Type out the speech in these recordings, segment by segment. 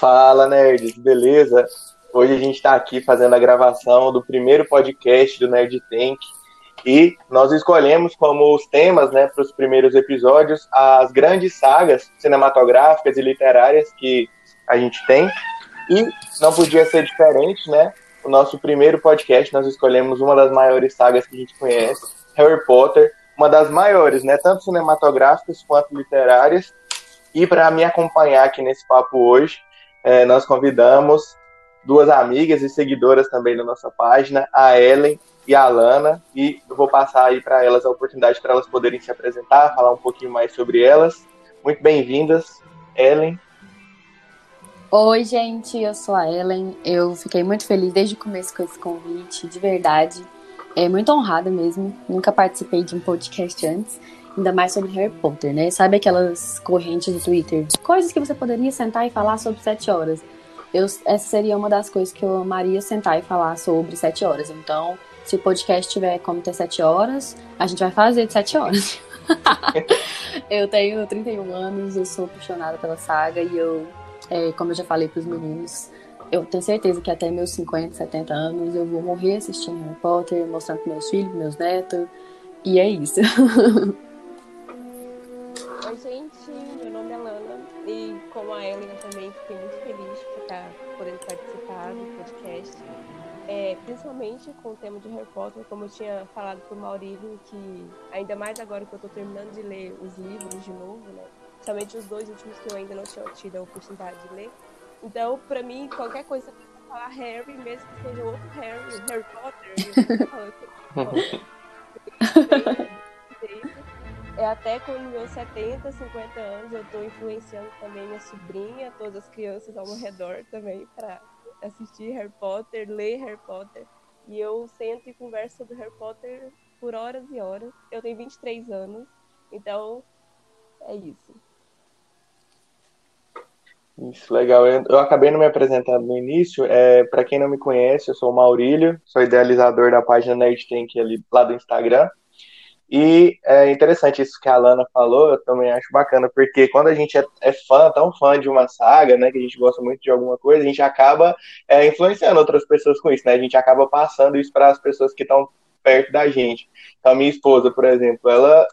Fala, nerds, beleza? Hoje a gente está aqui fazendo a gravação do primeiro podcast do Nerd Tank e nós escolhemos como os temas né, para os primeiros episódios as grandes sagas cinematográficas e literárias que a gente tem. E não podia ser diferente, né? O nosso primeiro podcast nós escolhemos uma das maiores sagas que a gente conhece, Harry Potter, uma das maiores, né? Tanto cinematográficas quanto literárias. E para me acompanhar aqui nesse papo hoje, é, nós convidamos duas amigas e seguidoras também da nossa página, a Ellen e a Alana, e eu vou passar aí para elas a oportunidade para elas poderem se apresentar, falar um pouquinho mais sobre elas. Muito bem-vindas, Ellen. Oi, gente, eu sou a Ellen. Eu fiquei muito feliz desde o começo com esse convite, de verdade. É muito honrada mesmo. Nunca participei de um podcast antes, ainda mais sobre Harry Potter, né? Sabe aquelas correntes do Twitter? Coisas que você poderia sentar e falar sobre sete horas. Eu, essa seria uma das coisas que eu amaria sentar e falar sobre sete horas. Então, se o podcast tiver como ter sete horas, a gente vai fazer de sete horas. eu tenho 31 anos, eu sou apaixonada pela saga e eu, é, como eu já falei para os meninos, eu tenho certeza que até meus 50, 70 anos eu vou morrer assistindo Harry Potter, mostrando para meus filhos, meus netos, e é isso. Oi, gente, meu nome é Lana e como a eu também fiquei muito feliz por estar podendo participar do podcast. É, principalmente com o tema de Harry Potter, como eu tinha falado para o Maurílio, que ainda mais agora que eu estou terminando de ler os livros de novo, né? Principalmente os dois últimos que eu ainda não tinha tido a oportunidade de ler. Então, para mim, qualquer coisa falar Harry, mesmo que seja outro Harry, Harry Potter, é até com meus 70, 50 anos, eu estou influenciando também minha sobrinha, todas as crianças ao meu redor também, para assistir Harry Potter, ler Harry Potter. E eu sento e converso sobre Harry Potter por horas e horas. Eu tenho 23 anos, então é isso. Isso, legal. Eu, acabei não me apresentando no início. É, para quem não me conhece, eu sou o Maurílio, sou idealizador da página Nerd Tank ali lá do Instagram. E é interessante isso que a Alana falou, eu também acho bacana, porque quando a gente é, é, fã, tão fã de uma saga, né, que a gente gosta muito de alguma coisa, a gente acaba é, influenciando outras pessoas com isso, né? A gente acaba passando isso para as pessoas que estão perto da gente. Então, minha esposa, por exemplo, ela,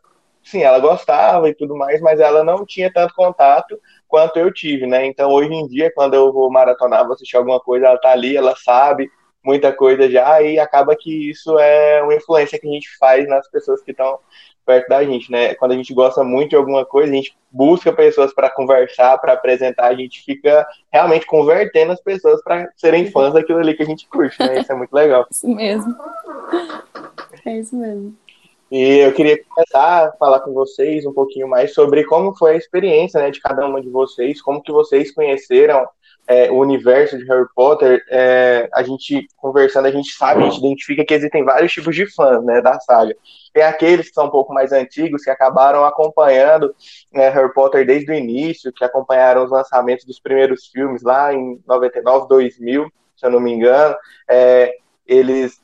sim, ela gostava e tudo mais, mas ela não tinha tanto contato quanto eu tive, né? Então, hoje em dia, quando eu vou maratonar, vou assistir alguma coisa, ela tá ali, ela sabe, muita coisa já, e acaba que isso é uma influência que a gente faz nas pessoas que estão perto da gente, né? Quando a gente gosta muito de alguma coisa, a gente busca pessoas para conversar, para apresentar, a gente fica realmente convertendo as pessoas para serem fãs daquilo ali que a gente curte, né? Isso é muito legal. Isso mesmo. É isso mesmo. E eu queria começar a falar com vocês um pouquinho mais sobre como foi a experiência né, de cada uma de vocês, como que vocês conheceram é, o universo de Harry Potter, é, a gente conversando, a gente sabe, a gente identifica que existem vários tipos de fãs né, da saga. Tem aqueles que são um pouco mais antigos, que acabaram acompanhando né, Harry Potter desde o início, que acompanharam os lançamentos dos primeiros filmes lá em 99, 2000, se eu não me engano. É, eles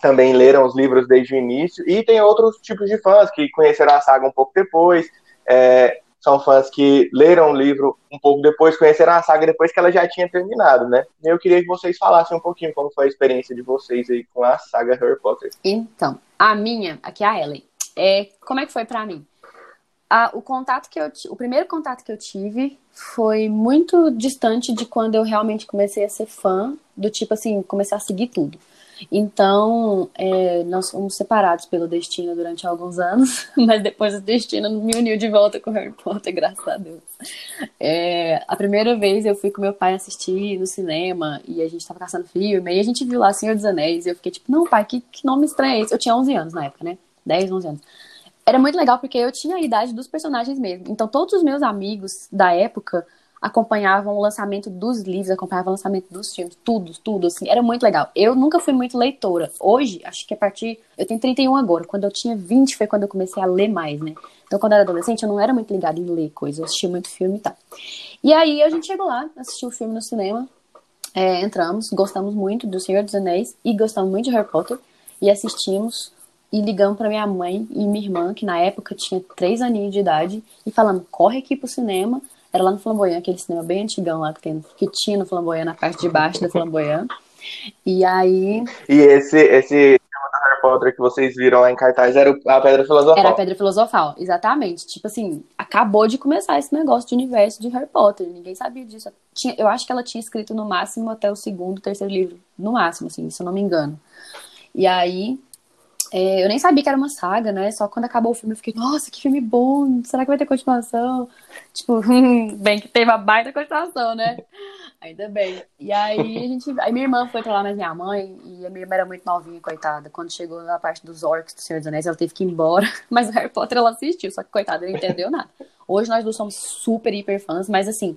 também leram os livros desde o início, e tem outros tipos de fãs que conheceram a saga um pouco depois, é, são fãs que leram o livro um pouco depois, conheceram a saga depois que ela já tinha terminado, né? E eu queria que vocês falassem um pouquinho como foi a experiência de vocês aí com a saga Harry Potter. Então, a minha, aqui é a Ellen, é, como é que foi para mim? A, o contato que eu o primeiro contato que eu tive foi muito distante de quando eu realmente comecei a ser fã do tipo assim comecei a seguir tudo então, é, nós fomos separados pelo destino durante alguns anos, mas depois o destino me uniu de volta com Harry Potter, graças a Deus. É, a primeira vez eu fui com meu pai assistir no cinema e a gente tava caçando filme, e a gente viu lá Senhor dos Anéis, e eu fiquei tipo, não, pai, que, que nome estranho é esse? Eu tinha 11 anos na época, né? 10, 11 anos. Era muito legal porque eu tinha a idade dos personagens mesmo. Então, todos os meus amigos da época acompanhavam o lançamento dos livros, acompanhavam o lançamento dos filmes, tudo, tudo, assim, era muito legal. Eu nunca fui muito leitora. Hoje, acho que a partir. Eu tenho 31 agora. Quando eu tinha 20 foi quando eu comecei a ler mais, né? Então, quando eu era adolescente, eu não era muito ligada em ler coisas, eu assistia muito filme e tal. E aí a gente chegou lá, assistiu o filme no cinema, é, entramos, gostamos muito do Senhor dos Anéis e gostamos muito de Harry Potter e assistimos e ligamos para minha mãe e minha irmã, que na época tinha três aninhos de idade, e falando: corre aqui pro cinema Era lá no Flamboyant, aquele cinema bem antigão lá que, tem, que tinha no Flamboyant, na parte de baixo do Flamboyant. E aí. E esse, esse Harry Potter que vocês viram lá em cartaz era a Pedra Filosofal. Era a Pedra Filosofal, exatamente. Tipo assim, acabou de começar esse negócio de universo de Harry Potter. Ninguém sabia disso. Tinha, eu acho que ela tinha escrito no máximo até o segundo, terceiro livro. No máximo, assim, se eu não me engano. E aí, é, eu nem sabia que era uma saga, né? Só quando acabou o filme eu fiquei, nossa, que filme bom! Será que vai ter continuação? Tipo, bem que teve a baita continuação, né? Ainda bem. E aí a gente. Aí minha irmã foi pra lá, mas minha mãe, e a minha irmã era muito novinha, coitada. Quando chegou na parte dos orcs do Senhor dos Anéis, ela teve que ir embora. Mas o Harry Potter ela assistiu, só que coitada, não entendeu nada. Hoje nós dois somos super, hiper fãs, mas assim,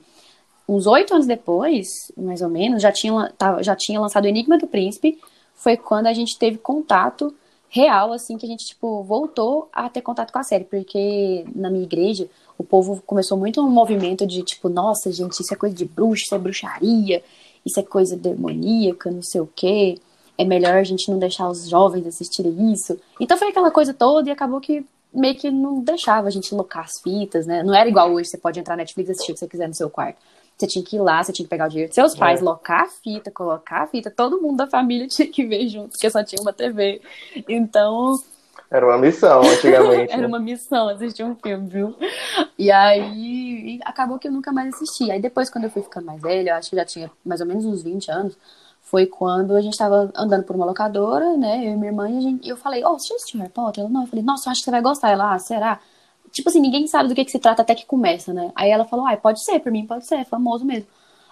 uns oito anos depois, mais ou menos, já tinha, já tinha lançado o Enigma do Príncipe. Foi quando a gente teve contato real, assim, que a gente, tipo, voltou a ter contato com a série. Porque na minha igreja o povo começou muito um movimento de tipo, nossa, gente, isso é coisa de bruxa, isso é bruxaria, isso é coisa demoníaca, não sei o quê. É melhor a gente não deixar os jovens assistirem isso. Então foi aquela coisa toda e acabou que meio que não deixava a gente locar as fitas, né? Não era igual hoje, você pode entrar na Netflix e assistir o que você quiser no seu quarto. Você tinha que ir lá, você tinha que pegar o dinheiro dos seus pais, é. locar a fita, colocar a fita, todo mundo da família tinha que ver junto, porque só tinha uma TV. Então, era uma missão antigamente. Era né? uma missão assistir um filme, viu? E aí acabou que eu nunca mais assisti. Aí depois, quando eu fui ficando mais velha, eu acho que já tinha mais ou menos uns 20 anos, foi quando a gente tava andando por uma locadora, né? Eu e minha irmã, e, gente, eu falei, oh, você já assistiu Harry Potter? Ela, não. Eu falei, nossa, eu acho que você vai gostar. Ela, ah, será? Tipo assim, ninguém sabe do que, que se trata até que começa, né? Aí ela falou, ah, pode ser, por mim pode ser, é famoso mesmo.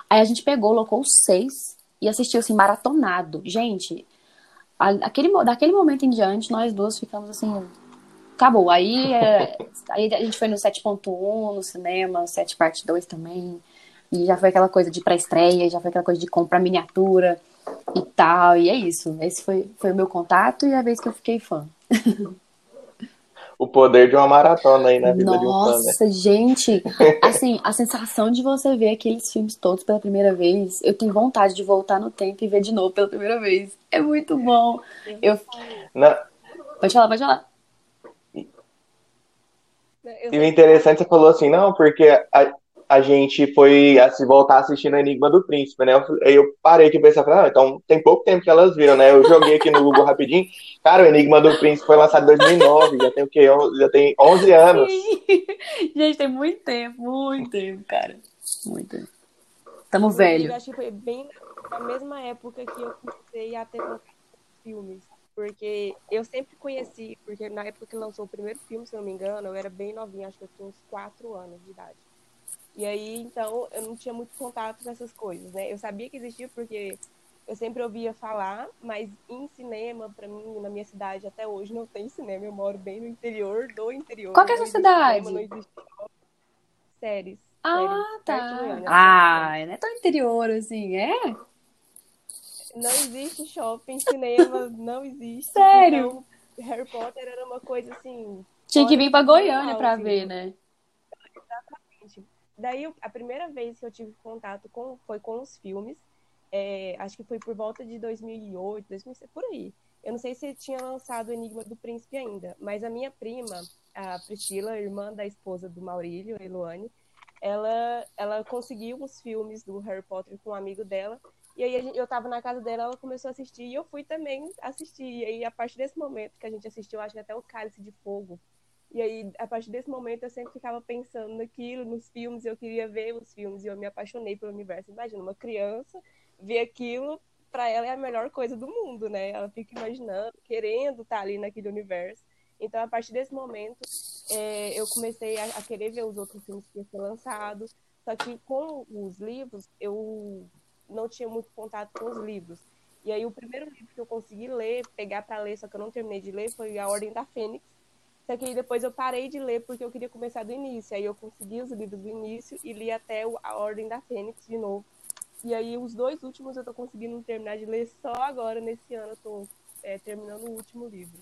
Aí a gente pegou, colocou os seis e assistiu assim, maratonado. Gente, aquele, daquele momento em diante, nós duas ficamos assim. Acabou. Aí, é, aí a gente foi no 7.1 no cinema, 7 parte 2 também. E já foi aquela coisa de pré-estreia, já foi aquela coisa de comprar miniatura e tal. E é isso. Esse foi, foi o meu contato e a vez que eu fiquei fã. o poder de uma maratona aí na vida Nossa, de um fã. Né? Nossa, gente, assim, a sensação de você ver aqueles filmes todos pela primeira vez, eu tenho vontade de voltar no tempo e ver de novo pela primeira vez. É muito bom. Eu... Não. Pode falar, pode falar. E o interessante, você falou assim, não, porque a, a gente foi a se voltar assistindo Enigma do Príncipe, né? Aí eu parei de pensar, ah, então tem pouco tempo que elas viram, né? Eu joguei aqui no Google rapidinho. Cara, o Enigma do Príncipe foi lançado em 2009, já tem o quê? Já tem 11 anos. Sim. Gente, tem muito tempo, muito tempo, cara. Muito tempo. Tamo velho. Eu acho que foi bem na mesma época que eu comecei a ter filmes. Porque eu sempre conheci, porque na época que lançou o primeiro filme, se eu não me engano, eu era bem novinha, acho que eu tinha uns 4 anos de idade. E aí, então, eu não tinha muito contato com essas coisas, né? Eu sabia que existia porque eu sempre ouvia falar, mas em cinema, para mim, na minha cidade, até hoje não tem cinema. Eu moro bem no interior do interior. Qual que é a sua cidade? Cinema, não existe séries. Ah, séries, tá. ah, não é tão interior assim, é? Não existe shopping, cinema, não existe. Sério? Então, Harry Potter era uma coisa assim. Tinha que vir pra Goiânia pra assim. ver, né? Daí, a primeira vez que eu tive contato com, foi com os filmes. É, acho que foi por volta de 2008, 2006, por aí. Eu não sei se tinha lançado o Enigma do Príncipe ainda, mas a minha prima, a Priscila, irmã da esposa do Maurílio, Eloane, ela, ela conseguiu os filmes do Harry Potter com um amigo dela. E aí eu tava na casa dela, ela começou a assistir e eu fui também assistir. E aí, a partir desse momento que a gente assistiu, acho que até o Cálice de Fogo, e aí, a partir desse momento, eu sempre ficava pensando naquilo, nos filmes, eu queria ver os filmes, e eu me apaixonei pelo universo. Imagina, uma criança ver aquilo, para ela é a melhor coisa do mundo, né? Ela fica imaginando, querendo estar tá ali naquele universo. Então, a partir desse momento, é, eu comecei a, a, querer ver os outros filmes que iam ser lançados. Só que com os livros, eu não tinha muito contato com os livros. E aí, o primeiro livro que eu consegui ler, pegar para ler, só que eu não terminei de ler, foi A Ordem da Fênix, só que depois eu parei de ler porque eu queria começar do início. Aí eu consegui os livros do início e li até A Ordem da Fênix de novo. E aí os dois últimos eu tô conseguindo terminar de ler só agora, nesse ano eu tô é, terminando o último livro.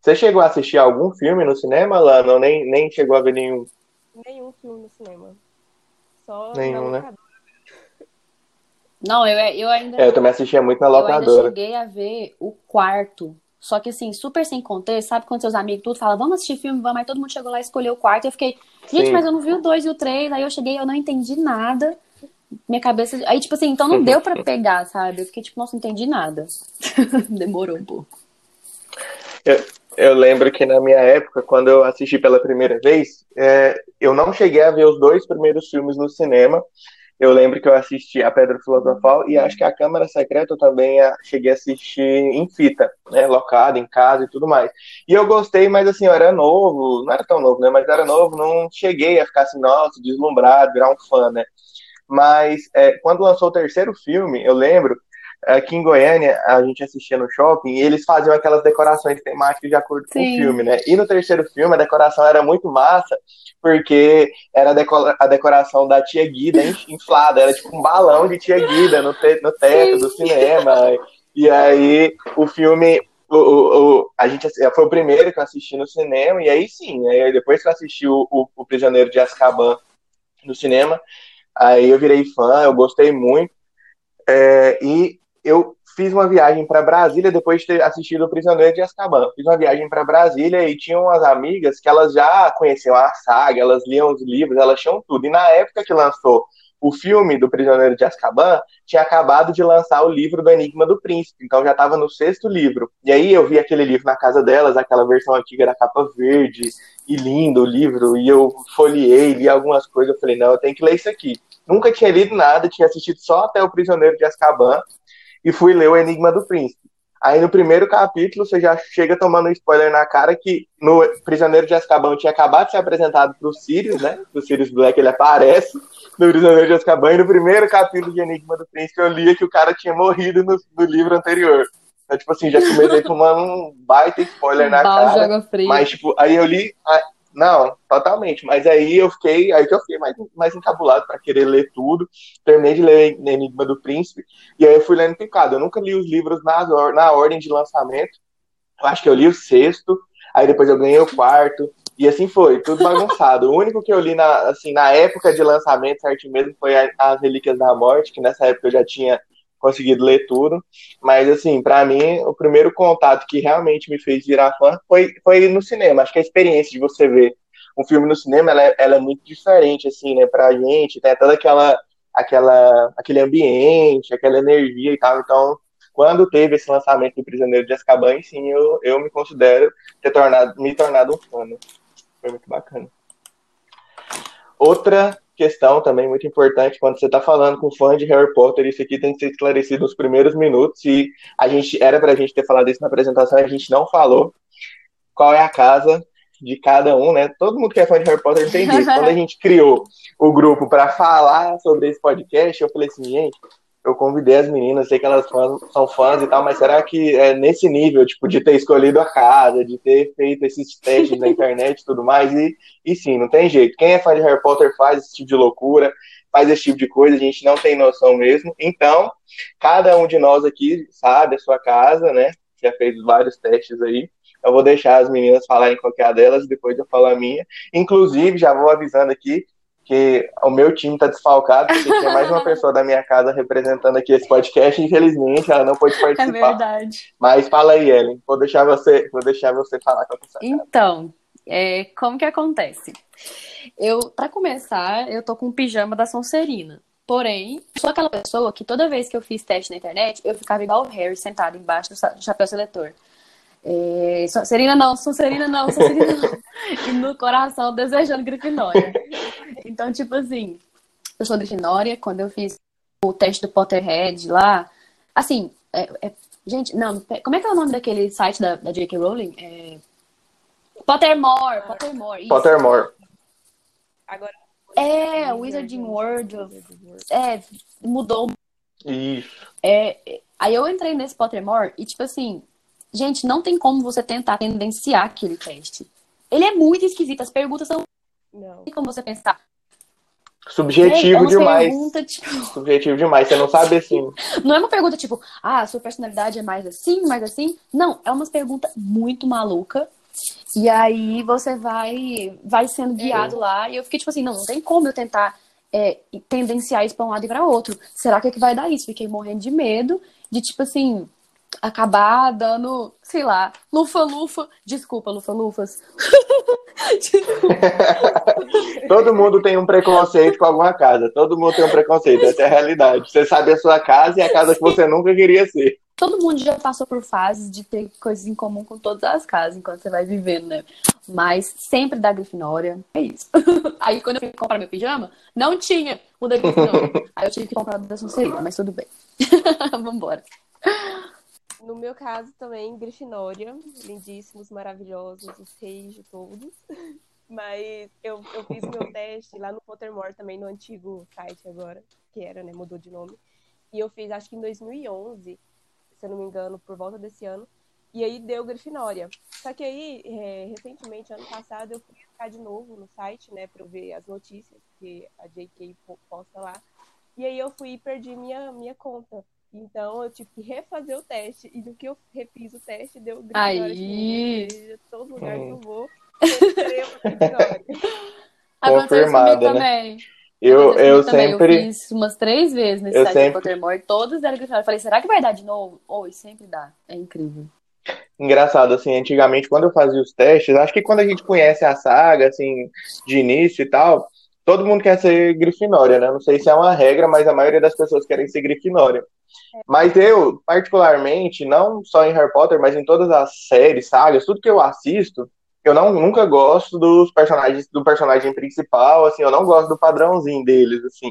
Você chegou a assistir algum filme no cinema, Lana? Ou nem, nem chegou a ver nenhum? Nenhum filme no cinema. Só nenhum, né? Não, eu, eu ainda. É, eu também assistia muito na locadora. Eu ainda cheguei a ver o quarto Só que assim, super sem contexto, sabe quando seus amigos tudo falam, vamos assistir filme, vamos, aí todo mundo chegou lá e escolheu o quarto. E eu fiquei, gente, Sim. mas eu não vi o dois e o três. Aí eu cheguei, eu não entendi nada. Minha cabeça. Aí, tipo assim, então não deu para pegar, sabe? Eu fiquei, tipo, nossa, não entendi nada. Demorou um pouco. Eu, eu lembro que na minha época, quando eu assisti pela primeira vez, é, eu não cheguei a ver os dois primeiros filmes no cinema. Eu lembro que eu assisti A Pedra Filosofal e acho que A Câmara Secreta eu também cheguei a assistir em fita, né, locado, em casa e tudo mais. E eu gostei, mas assim, eu era novo, não era tão novo, né, mas era novo, não cheguei a ficar assim, nossa, deslumbrado, virar um fã, né. Mas é, quando lançou o terceiro filme, eu lembro aqui em Goiânia, a gente assistia no shopping e eles faziam aquelas decorações temáticas de acordo Sim. com o filme, né? E no terceiro filme a decoração era muito massa, porque era a, decora a decoração da tia Guida inflada, era tipo um balão de tia Guida no, te no teto Sim. do cinema. E aí o filme. O, o, o, a gente foi o primeiro que eu assisti no cinema, e aí sim, aí depois que eu assisti o, o, o Prisioneiro de Azkaban no cinema, aí eu virei fã, eu gostei muito. É, e eu fiz uma viagem para Brasília depois de ter assistido O Prisioneiro de Azkaban. Fiz uma viagem para Brasília e tinha umas amigas que elas já conheciam a saga, elas liam os livros, elas tinham tudo. E na época que lançou o filme do Prisioneiro de Azkaban, tinha acabado de lançar o livro do Enigma do Príncipe, então já estava no sexto livro. E aí eu vi aquele livro na casa delas, aquela versão antiga da capa verde, e lindo o livro, e eu folheei, li algumas coisas, eu falei, não, eu tenho que ler isso aqui. Nunca tinha lido nada, tinha assistido só até o Prisioneiro de Azkaban, e fui ler o Enigma do Príncipe. Aí no primeiro capítulo você já chega tomando um spoiler na cara que no Prisioneiro de Azkaban tinha acabado de ser apresentado pro Sirius, né? O Sirius Black ele aparece no Prisioneiro de Azkaban e no primeiro capítulo de Enigma do Príncipe eu lia que o cara tinha morrido no, no livro anterior. Então, tipo assim, já comecei tomando um baita spoiler na cara. Mas, tipo, aí eu li, não, totalmente. Mas aí eu fiquei, aí que eu fiquei mais, mais encabulado para querer ler tudo. Terminei de ler Enigma do Príncipe e aí eu fui lendo picado. Eu nunca li os livros na, na ordem de lançamento. Eu acho que eu li o sexto, aí depois eu ganhei o quarto. E assim foi, tudo bagunçado. o único que eu li na, assim, na época de lançamento, certo mesmo, foi As Relíquias da Morte, que nessa época eu já tinha conseguido ler tudo. Mas, assim, para mim, o primeiro contato que realmente me fez virar fã foi, foi no cinema. Acho que a experiência de você ver um filme no cinema, ela é, ela é muito diferente, assim, né, pra gente. Tem toda aquela, aquela, aquele ambiente, aquela energia e tal. Então, quando teve esse lançamento do Prisioneiro de Azkaban, sim, eu, eu me considero ter tornado, me tornado um fã, né? Foi muito bacana. Outra questão também muito importante quando você está falando com fã de Harry Potter, isso aqui tem que ser esclarecido nos primeiros minutos e a gente era para a gente ter falado isso na apresentação, a gente não falou qual é a casa de cada um, né? Todo mundo que é fã de Harry Potter entende isso. Quando a gente criou o grupo para falar sobre esse podcast, eu falei assim, gente, eu convidei as meninas, sei que elas são fãs e tal, mas será que é nesse nível, tipo, de ter escolhido a casa, de ter feito esses testes na internet e tudo mais? E, e sim, não tem jeito. Quem é fã de Harry Potter faz esse tipo de loucura, faz esse tipo de coisa, a gente não tem noção mesmo. Então, cada um de nós aqui sabe a sua casa, né? Já fez vários testes aí. Eu vou deixar as meninas falarem qualquer delas, depois eu falo a minha. Inclusive, já vou avisando aqui, que o meu time está desfalcado, porque tinha mais uma pessoa da minha casa representando aqui esse podcast, infelizmente ela não pôde é participar. É verdade. Mas fala aí, Ellen, vou deixar você, vou deixar você falar com a pessoa. Então, é, como que acontece? Eu, para começar, eu tô com um pijama da Sonserina. Porém, sou aquela pessoa que toda vez que eu fiz teste na internet, eu ficava igual o Harry sentado embaixo do chapéu seletor. É, Sonserina não, Sonserina não, Sonserina não. e no coração desejando Grifinória. Então, tipo assim, eu sou Grifinória, quando eu fiz o teste do Potterhead lá, assim, é, é, gente, não, como é que é o nome daquele site da, da J.K. Rowling? É... Pottermore, Pottermore. Isso. Pottermore. Agora. É, Wizarding World. É, mudou. Isso. É, aí eu entrei nesse Pottermore e, tipo assim, Gente, não tem como você tentar tendenciar aquele teste. Ele é muito esquisito, as perguntas são. Não. tem como você pensar. Subjetivo é, demais. Pergunta, tipo... Subjetivo demais, você não sabe assim. Não é uma pergunta tipo, ah, sua personalidade é mais assim, mais assim. Não, é uma pergunta muito maluca. E aí você vai vai sendo guiado é. lá. E eu fiquei tipo assim, não, não tem como eu tentar é, tendenciar isso pra um lado e pra outro. Será que é que vai dar isso? Fiquei morrendo de medo de, tipo assim, acabar dando, sei lá, lufa-lufa. Desculpa, lufa-lufas. Todo mundo tem um preconceito com alguma casa. Todo mundo tem um preconceito. Essa é a realidade. Você sabe a sua casa e a casa que você nunca queria ser. Todo mundo já passou por fases de ter coisas em comum com todas as casas enquanto você vai vivendo, né? Mas sempre da Grifinória. É isso. Aí quando eu fui comprar meu pijama, não tinha o da Grifinória. Aí eu tive que comprar o da Sonserina, mas tudo bem. Vambora. No meu caso também, Grifinória, lindíssimos, maravilhosos, os reis de todos. Mas eu, eu fiz meu teste lá no Pottermore também, no antigo site agora, que era, né, mudou de nome. E eu fiz, acho que em 2011, se eu não me engano, por volta desse ano. E aí deu Grifinória. Só que aí, é, recentemente, ano passado, eu fui ficar de novo no site, né, pra eu ver as notícias que a JK posta lá. E aí eu fui e perdi minha, minha conta. Então eu tive que refazer o teste. E do que eu refiz o teste, deu Grifinória. Aí. Seja, todo lugar que eu vou, Confirmada, comigo né? também. Eu, eu também. sempre. Eu fiz umas três vezes nesse Eu site sempre- do Pottermore, todas deram Grifinória. Eu falei, será que vai dar de novo? Oi, sempre dá. É incrível. Engraçado, assim, antigamente, quando eu fazia os testes, acho que quando a gente conhece a saga, assim, de início e tal, todo mundo quer ser Grifinória, né? Não sei se é uma regra, mas a maioria das pessoas querem ser Grifinória. Mas eu, particularmente, não só em Harry Potter, mas em todas as séries, sagas, tudo que eu assisto, eu não, nunca gosto dos personagens, do personagem principal, assim, eu não gosto do padrãozinho deles, assim.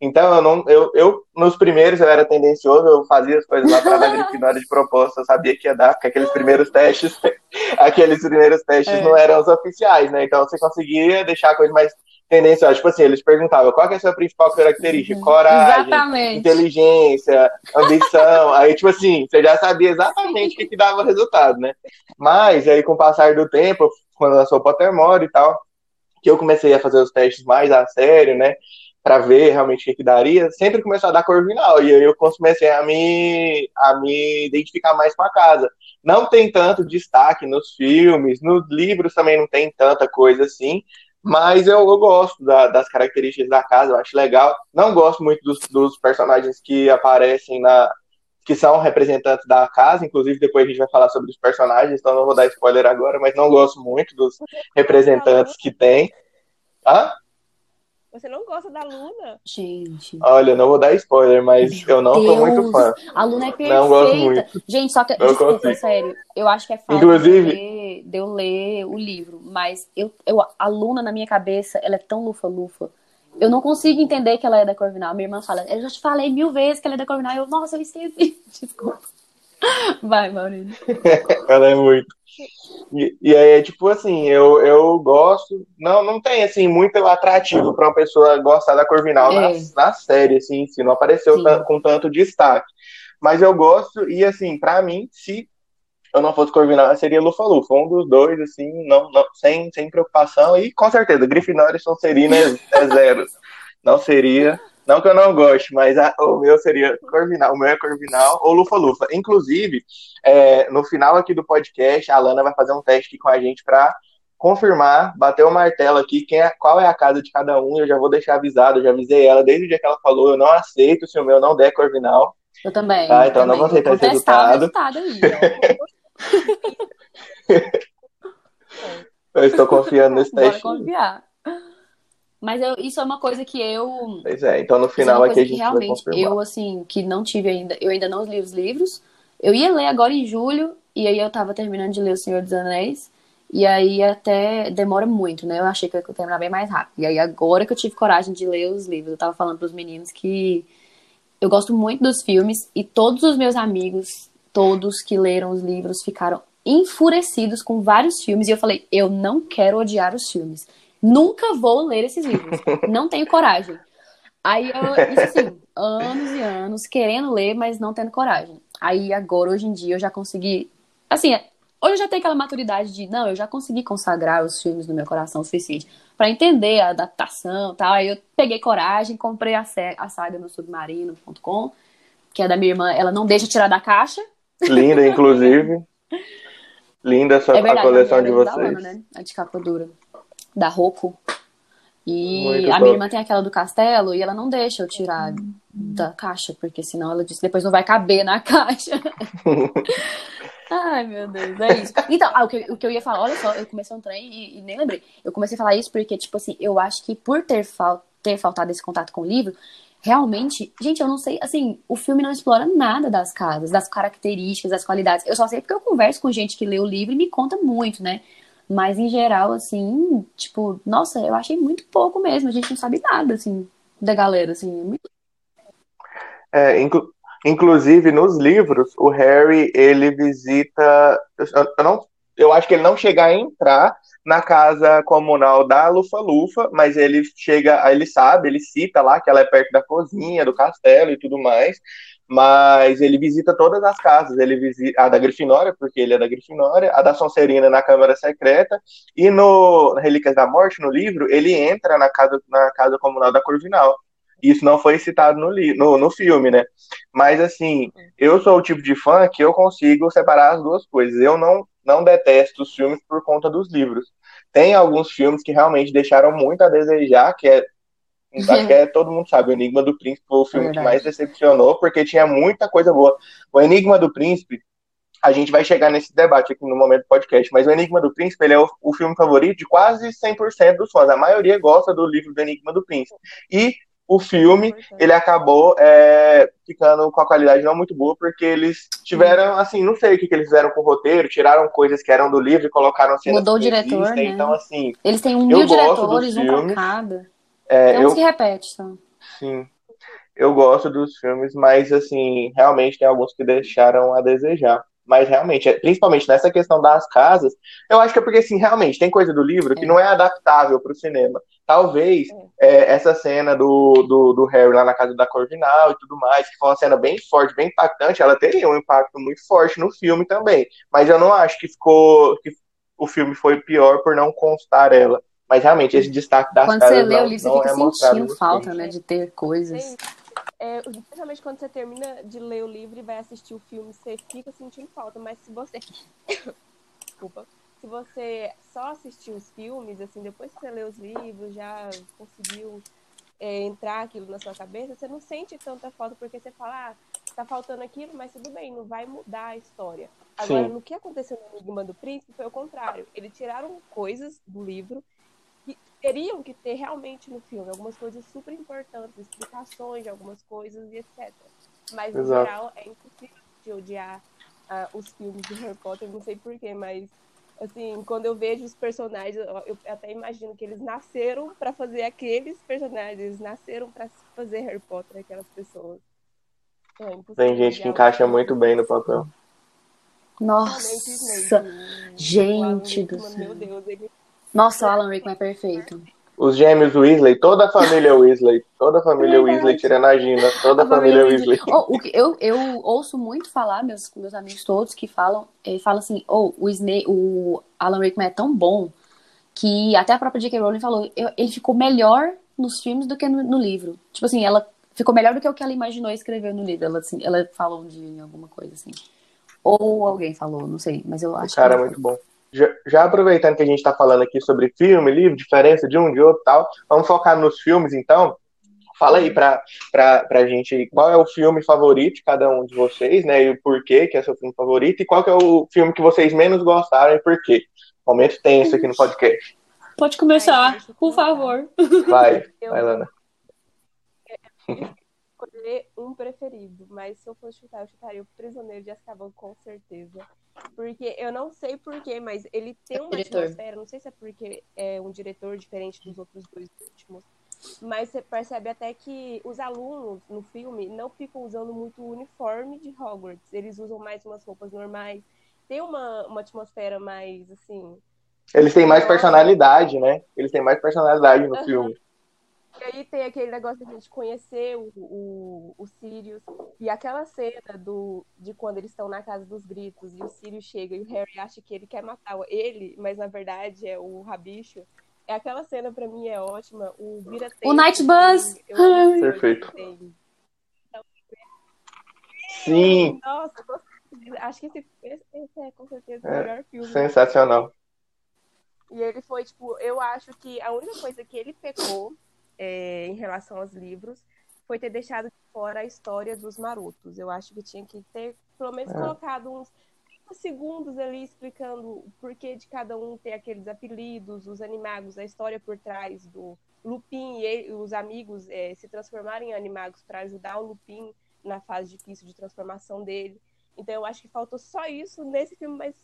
Então, eu não, eu, eu nos primeiros eu era tendencioso, eu fazia as coisas lá para Grifinória de proposta, eu sabia que ia dar, porque aqueles primeiros testes, aqueles primeiros testes É. não eram os oficiais, né? Então você conseguia deixar a coisa mais tendenciosa. Tipo assim, eles perguntavam qual é a sua principal característica? Coragem, Exatamente. inteligência, ambição. Aí, tipo assim, você já sabia exatamente o que, que dava resultado, né? Mas aí, com o passar do tempo, quando lançou o Pottermore e tal, que eu comecei a fazer os testes mais a sério, né? Pra ver realmente o que, que daria, sempre começou a dar Corvinal. E aí eu comecei a me, a me identificar mais com a casa. Não tem tanto destaque nos filmes, nos livros também não tem tanta coisa assim. Mas eu, eu gosto da- das características da casa, eu acho legal. Não gosto muito dos, dos personagens que aparecem na. que são representantes da casa, inclusive depois a gente vai falar sobre os personagens, então não vou dar spoiler agora, mas não gosto muito dos representantes que tem. Hã? Você não gosta da Luna? Gente. Olha, não vou dar spoiler, mas Meu eu não sou muito Deus. fã. A Luna é perfeita. Não gosto muito. Gente, só que, Eu desculpa, consigo. sério, eu acho que é falta Inclusive- eu ler, de eu ler o livro, mas eu, eu, a Luna, na minha cabeça, ela é tão lufa-lufa. Eu não consigo entender que ela é da Corvinal. Minha irmã fala, eu já te falei mil vezes que ela é da Corvinal. Eu, nossa, eu esqueci. Desculpa. Vai, Maurício. Ela é muito. E, e aí, tipo assim, eu, eu gosto. Não, não tem, assim, muito atrativo pra uma pessoa gostar da Corvinal na, É. na série, assim, si. Não apareceu Sim. com tanto destaque. Mas eu gosto, e assim, pra mim, se eu não fosse Corvinal, seria Lufa-Lufa. Um dos dois, assim, não, não, sem, sem preocupação. E com certeza, Grifinória e Sonserina é, é zero. Não seria. Não que eu não goste, mas a- o meu seria Corvinal. O meu é Corvinal ou Lufa-Lufa. Inclusive, é, no final aqui do podcast, a Lana vai fazer um teste aqui com a gente para confirmar, bater o martelo aqui, quem é, qual é a casa de cada um. Eu já vou deixar avisado, eu já avisei ela desde o dia que ela falou. Eu não aceito se o meu não der Corvinal. Eu também. Ah, então não também. vou aceitar esse contestar o resultado. resultado aí. Eu estou confiando nesse Bora teste. confiar. Mas eu- isso é uma coisa que eu Pois é, então no é final aqui a gente realmente eu assim que não tive ainda, eu ainda não li os livros. Eu ia ler agora em julho e aí eu tava terminando de ler O Senhor dos Anéis e aí até demora muito, né? Eu achei que eu ia terminar bem mais rápido. E aí agora que eu tive coragem de ler os livros, eu tava falando pros meninos que eu gosto muito dos filmes e todos os meus amigos, todos que leram os livros ficaram enfurecidos com vários filmes e eu falei, eu não quero odiar os filmes. Nunca vou ler esses livros. Não tenho coragem. Aí eu, isso assim, anos e anos querendo ler, mas não tendo coragem. Aí agora, hoje em dia, eu já consegui. Assim, hoje eu já tenho aquela maturidade de, não, eu já consegui consagrar os filmes no meu coração o suficiente pra entender a adaptação e tal. Aí eu peguei coragem, comprei a, a saga no submarino.com, que é da minha irmã, ela não deixa tirar da caixa. Linda, inclusive. Linda essa, é verdade, a coleção a de minha é da vocês. Lana, né? A de capa dura. Da Roku. E Muito a top. minha irmã tem aquela do castelo e ela não deixa eu tirar da caixa, porque senão ela disse depois não vai caber na caixa. Ai, meu Deus, é isso. Então, ah, o, que, o que eu ia falar, olha só, eu comecei um trem e, e nem lembrei. Eu comecei a falar isso porque, tipo assim, eu acho que por ter, fal ter faltado esse contato com o livro, realmente, gente, eu não sei, assim, o filme não explora nada das casas, das características, das qualidades. Eu só sei porque eu converso com gente que lê o livro e me conta muito, né? Mas em geral, assim, tipo, nossa, eu achei muito pouco mesmo. A gente não sabe nada, assim, da galera, assim. é É, inclu- inclusive, nos livros, o Harry, ele visita. Eu, eu não, eu acho que ele não chega a entrar na casa comunal da Lufa-Lufa, mas ele chega, ele sabe, ele cita lá que ela é perto da cozinha, do castelo e tudo mais. Mas ele visita todas as casas. Ele visita a da Grifinória, porque ele é da Grifinória, a da Sonserina na Câmara Secreta, e no Relíquias da Morte, no livro, ele entra na casa, na casa comunal da Corvinal. Isso não foi citado no, no, no filme, né? Mas assim, eu sou o tipo de fã que eu consigo separar as duas coisas. Eu não, não detesto os filmes por conta dos livros. Tem alguns filmes que realmente deixaram muito a desejar, que é. Acho que é, todo mundo sabe, o Enigma do Príncipe foi o filme que mais decepcionou, porque tinha muita coisa boa. O Enigma do Príncipe, a gente vai chegar nesse debate aqui no momento do podcast, mas o Enigma do Príncipe ele é o, o filme favorito de quase 100% dos fãs. A maioria gosta do livro do Enigma do Príncipe. E o filme, ele acabou é, ficando com a qualidade não muito boa, porque eles tiveram, assim, não sei o que, que eles fizeram com o roteiro, tiraram coisas que eram do livro e colocaram cenas Mudou o diretor, né? Então, assim, Eles têm um mil diretores, um filmes. cada. é, É eu que repete, então. Sim. Eu gosto dos filmes, mas assim, realmente tem alguns que deixaram a desejar. Mas realmente, é- principalmente nessa questão das casas, eu acho que é porque assim, realmente tem coisa do livro que É. não é adaptável para o cinema. Talvez é, essa cena do, do, do Harry lá na casa da Corvinal e tudo mais, que foi uma cena bem forte, bem impactante, ela teria um impacto muito forte no filme também. Mas eu não acho que ficou que o filme foi pior por não constar ela. Mas realmente esse destaque das Quando você lê não, o livro, você fica é sentindo falta, né? De ter coisas. Sim. É, principalmente quando você termina de ler o livro e vai assistir o filme, você fica sentindo falta. Mas se você. Desculpa. Se você só assistiu os filmes, assim, depois que você lê os livros, já conseguiu é, entrar aquilo na sua cabeça, você não sente tanta falta, porque você fala, ah, tá faltando aquilo, mas tudo bem, não vai mudar a história. Agora, Sim. no que aconteceu no Enigma do Príncipe foi o contrário. Eles tiraram coisas do livro que teriam que ter realmente no filme, algumas coisas super importantes, explicações de algumas coisas e etc. Mas, no Exato. geral, é impossível de odiar ah, os filmes de Harry Potter, não sei porquê, mas assim, quando eu vejo os personagens, eu, até imagino que eles nasceram pra fazer aqueles personagens, eles nasceram pra fazer Harry Potter, aquelas pessoas. É Tem gente que encaixa muito bem no papel. Nossa! Gente do céu. Meu Deus, ele Nossa, o Alan Rickman é perfeito. Os gêmeos Weasley, toda a família Weasley, toda a família. Weasley, tirando a Gina, toda a, A família família Weasley. Oh, o que eu, eu ouço muito falar, meus, meus amigos todos que falam, ele fala assim, oh, o, Snape, o Alan Rickman é tão bom que até a própria J.K. Rowling falou, eu- ele ficou melhor nos filmes do que no, no livro. Tipo assim, ela ficou melhor do que o que ela imaginou escrever no livro. Ela, assim, ela falou um dia em alguma coisa assim. Ou alguém falou, não sei, mas eu O acho cara é que. muito bom. Já, já aproveitando que a gente tá falando aqui sobre filme, livro, diferença de um de outro e tal, vamos focar nos filmes então. Fala aí pra, pra, pra gente qual é o filme favorito de cada um de vocês, né? E o porquê que é seu filme favorito, e qual que é o filme que vocês menos gostaram e por quê. Momento tenso aqui no podcast. Pode começar, por favor. Vai, vai, Lana. Um preferido, mas se eu fosse chutar, eu chutaria o Prisioneiro de Azkaban com certeza. Porque eu não sei porquê, mas ele tem uma Diretor. atmosfera, não sei se é porque é um diretor diferente dos outros dois últimos, mas você percebe até que os alunos no filme não ficam usando muito o uniforme de Hogwarts, eles usam mais umas roupas normais. Tem uma, uma atmosfera mais, assim, Eles têm mais personalidade, né? Eles têm mais personalidade no Aham. filme. E aí tem aquele negócio de a gente conhecer o, o, o Sirius. E aquela cena do, de quando eles estão na casa dos gritos e o Sirius chega e o Harry acha que ele quer matar ele, mas na verdade é o rabicho. É aquela cena pra mim é ótima. O vira O Night esse Perfeito. Sim, Nossa, acho que esse, esse, esse é com certeza o É, melhor filme. sensacional. E ele foi, tipo, eu acho que a única coisa que ele pecou é, em relação aos livros foi ter deixado de fora a história dos marotos. Eu acho que tinha que ter, pelo menos, é. colocado uns segundos ali explicando o porquê de cada um ter aqueles apelidos, os animagos, a história por trás do Lupin e ele, os amigos é, se transformarem em animagos para ajudar o Lupin na fase difícil de transformação dele. Então eu acho que faltou só isso nesse filme, mas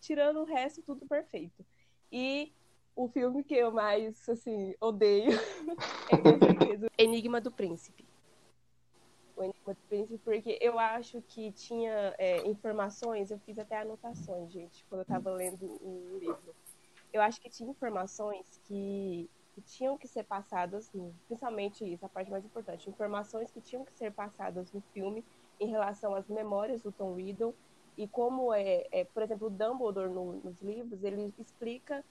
tirando o resto, tudo perfeito. E o filme que eu mais, assim, odeio é Enigma do Príncipe. O Enigma do Príncipe, porque eu acho que tinha é, informações, eu fiz até anotações, gente, quando eu estava lendo o livro. Eu acho que tinha informações que, que tinham que ser passadas, no, principalmente isso, a parte mais importante, informações que tinham que ser passadas no filme em relação às memórias do Tom Riddle e como é, é por exemplo, o Dumbledore no, nos livros, ele explica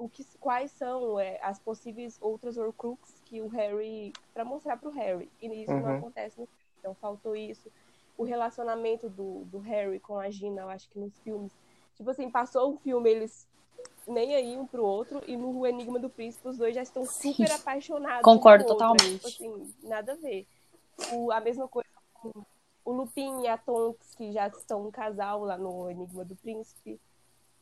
o que, quais são é, as possíveis outras Horcruxes que o Harry. para mostrar para o Harry. E isso uhum. não acontece no filme. Então faltou isso. O relacionamento do, do Harry com a Gina, eu acho que nos filmes. Tipo assim, passou o filme, eles nem aí um pro outro, e no Enigma do Príncipe os dois já estão Sim. super apaixonados. Concordo um totalmente. Tipo assim, nada a ver. O, a mesma coisa com o Lupin e a Tonks, que já estão um casal lá no Enigma do Príncipe.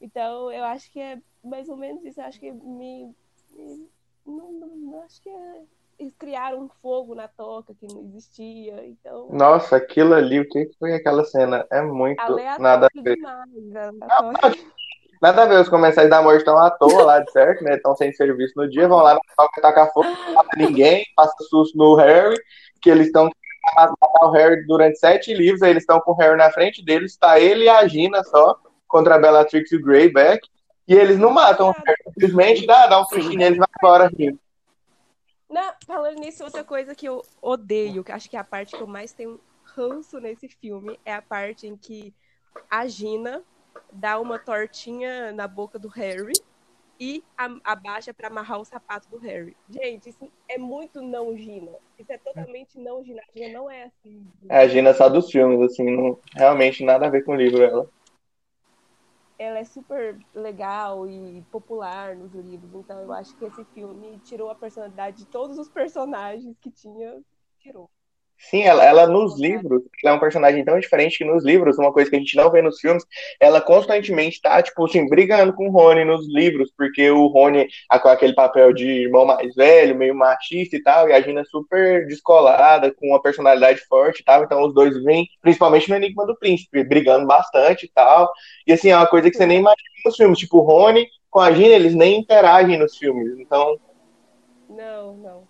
Então, eu acho que é mais ou menos isso. Eu acho que me. me não, não, não, acho que é. Eles criaram um fogo na toca que não existia. Então. Nossa, aquilo ali, o que foi aquela cena? É muito. Nada a ver. Demais, nada a ver, os comerciais da morte estão à toa lá, de certo, né? Estão sem serviço no dia, vão lá na toca tacar fogo, não mata ninguém, passa susto no Harry, que eles estão matar o Harry durante sete livros, aí eles estão com o Harry na frente deles, está ele e a Gina só contra a Bellatrix e o Greyback, e eles não matam, simplesmente dá, dá um sustinho neles e vai embora rindo. Não, falando nisso, outra coisa que eu odeio, que acho que é a parte que eu mais tenho ranço nesse filme, é a parte em que a Gina dá uma tortinha na boca do Harry e abaixa para amarrar o sapato do Harry. Gente, isso é muito não Gina. Isso é totalmente não Gina. A Gina não é assim. É a Gina só dos filmes, assim, não, realmente nada a ver com o livro, ela ela é super legal e popular nos livros. Então eu acho que esse filme tirou a personalidade de todos os personagens que tinha, tirou. Sim, ela, ela nos livros, ela é um personagem tão diferente que nos livros, uma coisa que a gente não vê nos filmes, ela constantemente tá, tipo assim, brigando com o Rony nos livros, porque o Rony tá com aquele papel de irmão mais velho, meio machista e tal, e a Gina é super descolada, com uma personalidade forte e tal, então os dois vêm, principalmente no Enigma do Príncipe, brigando bastante e tal, e assim, é uma coisa que você nem imagina nos filmes, tipo, o Rony com a Gina, eles nem interagem nos filmes, então... Não, não.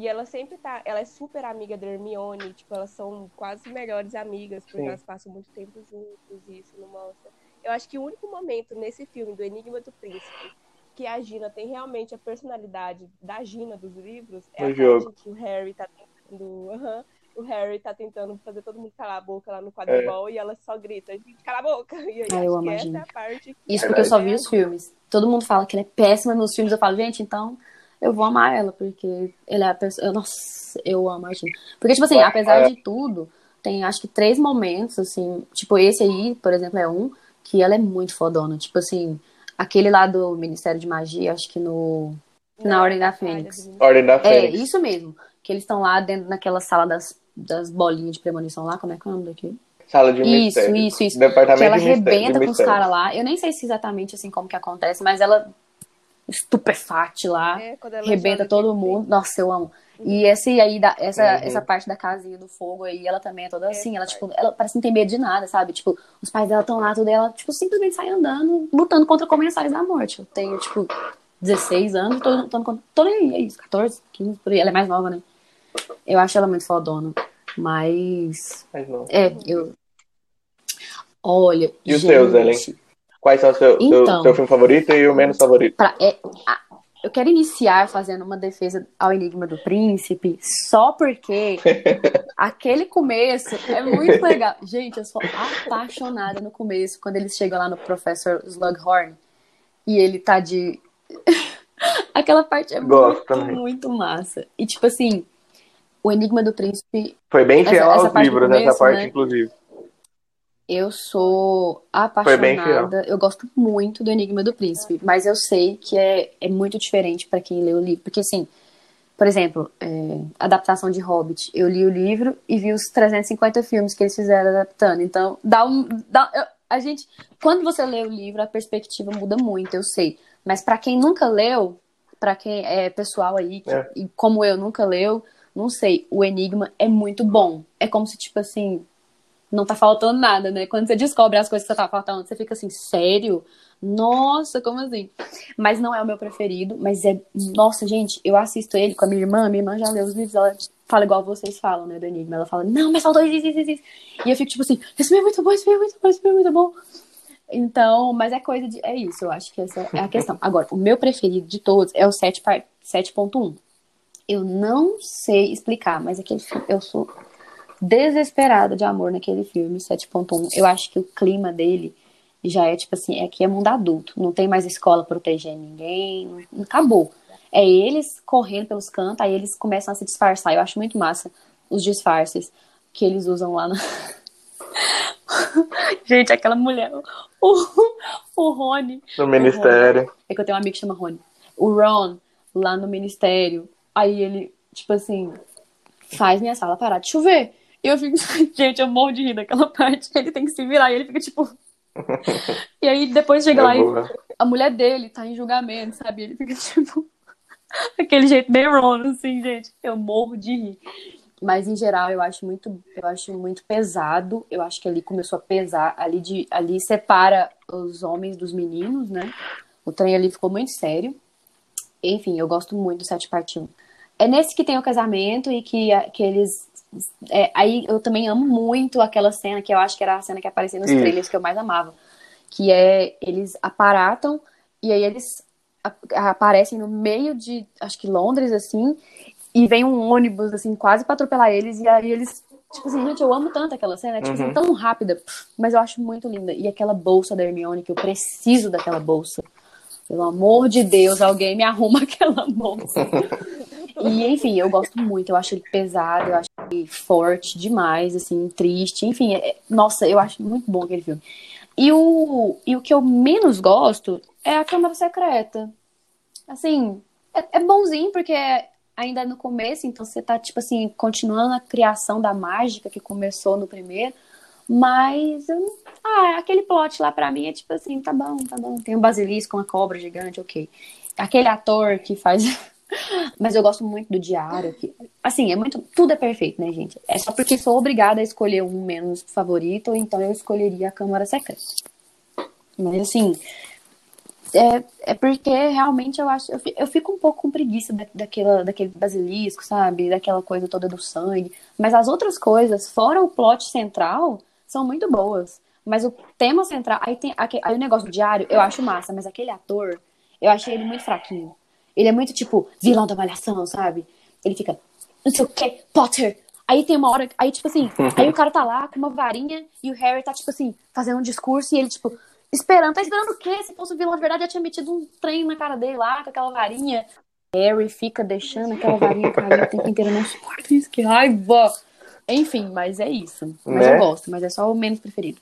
E ela sempre tá. Ela é super amiga da Hermione, tipo, elas são quase melhores amigas, porque Sim. elas passam muito tempo juntos e isso não mostra. Eu acho que o único momento nesse filme do Enigma do Príncipe que a Gina tem realmente a personalidade da Gina dos livros é o a jogo. parte que o Harry tá tentando. Uhum, o Harry tá tentando fazer todo mundo calar a boca lá no quadribol é. e ela só grita, cala a boca. E aí, ah, eu amo a Gina. É Isso porque eu só vi os filmes. Todo mundo fala que ela é péssima nos filmes. Eu falo, gente, então eu vou amar ela, porque ele é a pessoa. Nossa, eu amo a Gina. Porque, tipo assim, apesar de tudo, tem acho que três momentos, assim, tipo, esse aí, por exemplo, é um, que ela é muito fodona. Tipo assim, aquele lá do Ministério de Magia, acho que no. Na Ordem da Fênix. Ordem da é, Fênix. É, isso mesmo. Que eles estão lá dentro naquela sala das, das bolinhas de premonição lá, como é que é o nome daqui? Sala de isso, mistério. Isso, isso, Departamento que ela de arrebenta de com os caras lá. Eu nem sei se exatamente assim como que acontece, mas ela estupefate lá, é, rebenta todo mundo. Nossa, eu amo. E esse aí, da, essa, uhum. essa parte da casinha do fogo aí, ela também é toda é, assim, ela, tipo, ela parece não ter medo de nada, sabe? Tipo, os pais dela estão lá, tudo, e ela, tipo, simplesmente sai andando, lutando contra comensais da morte. Eu tenho, tipo, 16 anos, tô lutando contra. Tô nem aí, 14, 15, por aí. Ela é mais nova, né? Eu acho ela muito fodona. Mas. É, eu. Olha. E os seus, Ellen? Quais são o seu, então, seu, seu filme favorito e o menos favorito? Pra, é, a, eu quero iniciar fazendo uma defesa ao Enigma do Príncipe, só porque aquele começo é muito legal. Gente, eu sou apaixonada no começo, quando eles chegam lá no Professor Slughorn e ele tá de. Aquela parte é Gosto muito, muito massa. E tipo assim, o Enigma do Príncipe. Foi bem fiel essa, essa aos livros, começo, nessa parte, né? inclusive. Eu sou apaixonada, eu gosto muito do Enigma do Príncipe, mas eu sei que é, é muito diferente para quem lê o livro, porque assim, por exemplo, é, adaptação de Hobbit, eu li o livro e vi os 350 filmes que eles fizeram adaptando, então dá um, dá, a gente, quando você lê o livro, a perspectiva muda muito, eu sei, mas para quem nunca leu, para quem é pessoal aí, que, é. como eu nunca leu, não sei, o Enigma é muito bom, é como se tipo assim não tá faltando nada, né? Quando você descobre as coisas que tá faltando, você fica assim, sério? Nossa, como assim? Mas não é o meu preferido, mas é. Nossa, gente, eu assisto ele com a minha irmã, minha irmã já leu os livros, ela fala igual vocês falam, né, do Enigma. Ela fala, não, mas faltou isso, isso, isso. E eu fico tipo assim, esse filme é muito bom, esse filme é muito bom, esse filme é muito bom. Então, mas é coisa de. É isso, eu acho que essa é a questão. Agora, o meu preferido de todos é o 7.1. Eu não sei explicar, mas aquele filme, eu sou desesperada de amor naquele filme, 7.1. Eu acho que o clima dele já é tipo assim, aqui é mundo adulto, não tem mais escola protegendo ninguém, acabou. É eles correndo pelos cantos, aí eles começam a se disfarçar. Eu acho muito massa os disfarces que eles usam lá na. Gente, aquela mulher, o, o Rony. No ministério. Rony, é que eu tenho um amigo que chama Rony. O Ron, lá no ministério, aí ele, tipo assim, faz minha sala parar de chover. E eu fico, gente, eu morro de rir daquela parte. Ele tem que se virar e ele fica tipo. e aí depois chega é lá boa. e a mulher dele tá em julgamento, sabe? Ele fica tipo. aquele jeito meio wrong, assim, gente. Eu morro de rir. Mas em geral eu acho muito, eu acho muito pesado. Eu acho que ali começou a pesar, ali de ali separa os homens dos meninos, né? O trem ali ficou muito sério. Enfim, eu gosto muito do Sete Partido. É nesse que tem o casamento e que, que eles é, aí eu também amo muito aquela cena que eu acho que era a cena que aparecia nos trailers que eu mais amava. Que é eles aparatam e aí eles aparecem no meio de, acho que Londres, assim, e vem um ônibus, assim, quase pra atropelar eles, e aí eles, tipo assim, gente, eu amo tanto aquela cena, é, tipo assim, uhum. assim, tão rápida, mas eu acho muito linda. E aquela bolsa da Hermione, que eu preciso daquela bolsa. Pelo amor de Deus, alguém me arruma aquela bolsa. E, enfim, eu gosto muito, eu acho ele pesado, eu acho ele forte demais, assim, triste, enfim, é, nossa, eu acho muito bom aquele filme. E o, e o que eu menos gosto é a Câmara Secreta. Assim, é, é bonzinho porque é ainda no começo, então você tá, tipo assim, continuando a criação da mágica que começou no primeiro, mas, ah, aquele plot lá pra mim é tipo assim, tá bom, tá bom, tem um basilisco, uma cobra gigante, ok. Aquele ator que faz Mas eu gosto muito do diário. Que, assim, é muito. Tudo é perfeito, né, gente? É só porque sou obrigada a escolher um menos favorito, então eu escolheria a Câmara Secreta. Mas assim. É, é porque realmente eu acho. Eu, eu fico um pouco com preguiça da, daquela, daquele basilisco, sabe? Daquela coisa toda do sangue. Mas as outras coisas, fora o plot central, são muito boas. Mas o tema central. Aí tem aí o negócio do diário, eu acho massa, mas aquele ator, eu achei ele muito fraquinho. Ele é muito tipo vilão da malhação, sabe? Ele fica, não sei o que, Potter. Aí tem uma hora, aí tipo assim, aí o cara tá lá com uma varinha e o Harry tá tipo assim, fazendo um discurso e ele tipo, esperando, tá esperando o quê? Se fosse o vilão de verdade, já tinha metido um trem na cara dele lá com aquela varinha. Harry fica deixando aquela varinha cair o tempo inteiro, não suporta isso, que raiva. Enfim, mas é isso. Mas né? eu gosto, mas é só o menos preferido.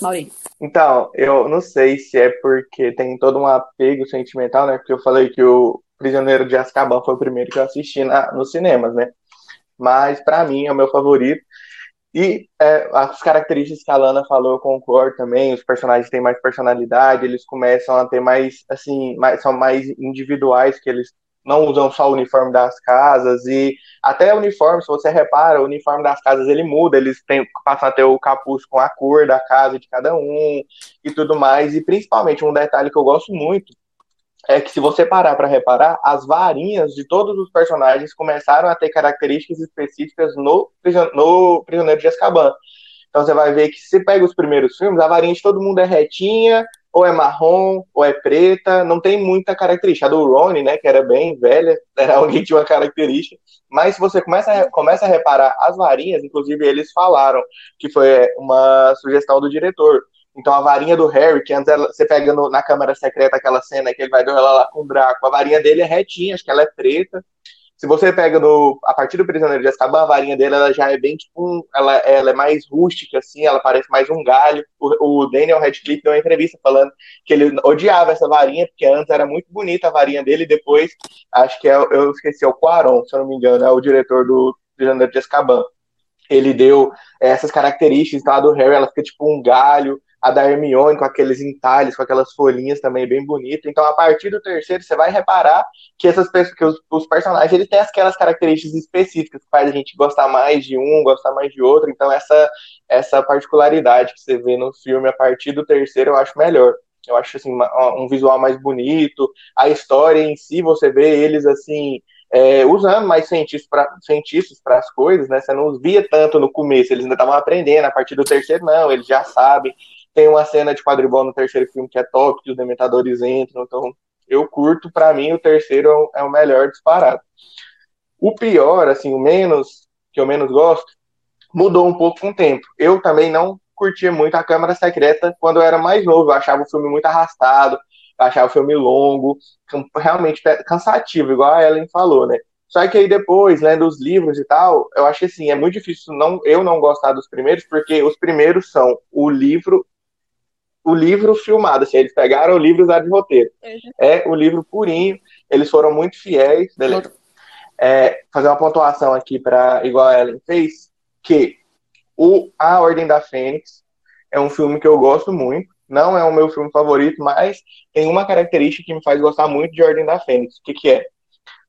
Maurício. Então, eu não sei se é porque tem todo um apego sentimental, né? Porque eu falei que o Prisioneiro de Azkaban foi o primeiro que eu assisti na, nos cinemas, né? Mas, para mim, é o meu favorito. E é, as características que a Lana falou, eu concordo também. Os personagens têm mais personalidade, eles começam a ter mais, assim, mais, são mais individuais, que eles não usam só o uniforme das casas e até o uniforme, se você repara, o uniforme das casas ele muda, eles têm, passam a ter o capuz com a cor da casa de cada um e tudo mais. E principalmente um detalhe que eu gosto muito é que se você parar para reparar, as varinhas de todos os personagens começaram a ter características específicas no, no Prisioneiro de Azkaban. Então você vai ver que se pega os primeiros filmes, a varinha de todo mundo é retinha, ou é marrom, ou é preta, não tem muita característica. A do Ronnie, né, que era bem velha, era alguém que tinha uma característica. Mas se você começa a, começa a reparar as varinhas, inclusive eles falaram que foi uma sugestão do diretor. Então a varinha do Harry, que antes ela, você pega no, na câmara secreta aquela cena que ele vai duelar lá com o Draco, a varinha dele é retinha, acho que ela é preta. Se você pega no, a partir do Prisioneiro de Azkaban, a varinha dele ela já é bem tipo um, ela, ela é mais rústica, assim, ela parece mais um galho. O, o Daniel Radcliffe deu uma entrevista falando que ele odiava essa varinha, porque antes era muito bonita a varinha dele, e depois, acho que é, eu esqueci, é o Quaron, se eu não me engano, é o diretor do Prisioneiro de Azkaban. Ele deu essas características tá, do Harry, ela fica tipo um galho, a da Hermione com aqueles entalhes, com aquelas folhinhas também bem bonita. Então, a partir do terceiro, você vai reparar que essas que os, os, personagens eles têm aquelas características específicas que faz a gente gostar mais de um, gostar mais de outro. Então, essa essa particularidade que você vê no filme a partir do terceiro, eu acho melhor. Eu acho assim um visual mais bonito, a história em si, você vê eles assim é, usando mais cientistas para as coisas, né? Você não via tanto no começo, eles ainda estavam aprendendo, a partir do terceiro, não, eles já sabem. Tem uma cena de quadribol no terceiro filme que é top, que os dementadores entram, então eu curto, para mim o terceiro é o melhor disparado. O pior, assim, o menos, que eu menos gosto, mudou um pouco com o tempo. Eu também não curtia muito a Câmara Secreta quando eu era mais novo, eu achava o filme muito arrastado, achava o filme longo, realmente cansativo, igual a Ellen falou, né? Só que aí depois, lendo os livros e tal, eu que assim, é muito difícil não, eu não gostar dos primeiros, porque os primeiros são o livro, o livro filmado, assim, eles pegaram o livro usado de roteiro. É o livro purinho, eles foram muito fiéis, beleza. É, fazer uma pontuação aqui para igual a Ellen fez, que o A Ordem da Fênix é um filme que eu gosto muito, não é o meu filme favorito, mas tem uma característica que me faz gostar muito de Ordem da Fênix. O que, que é?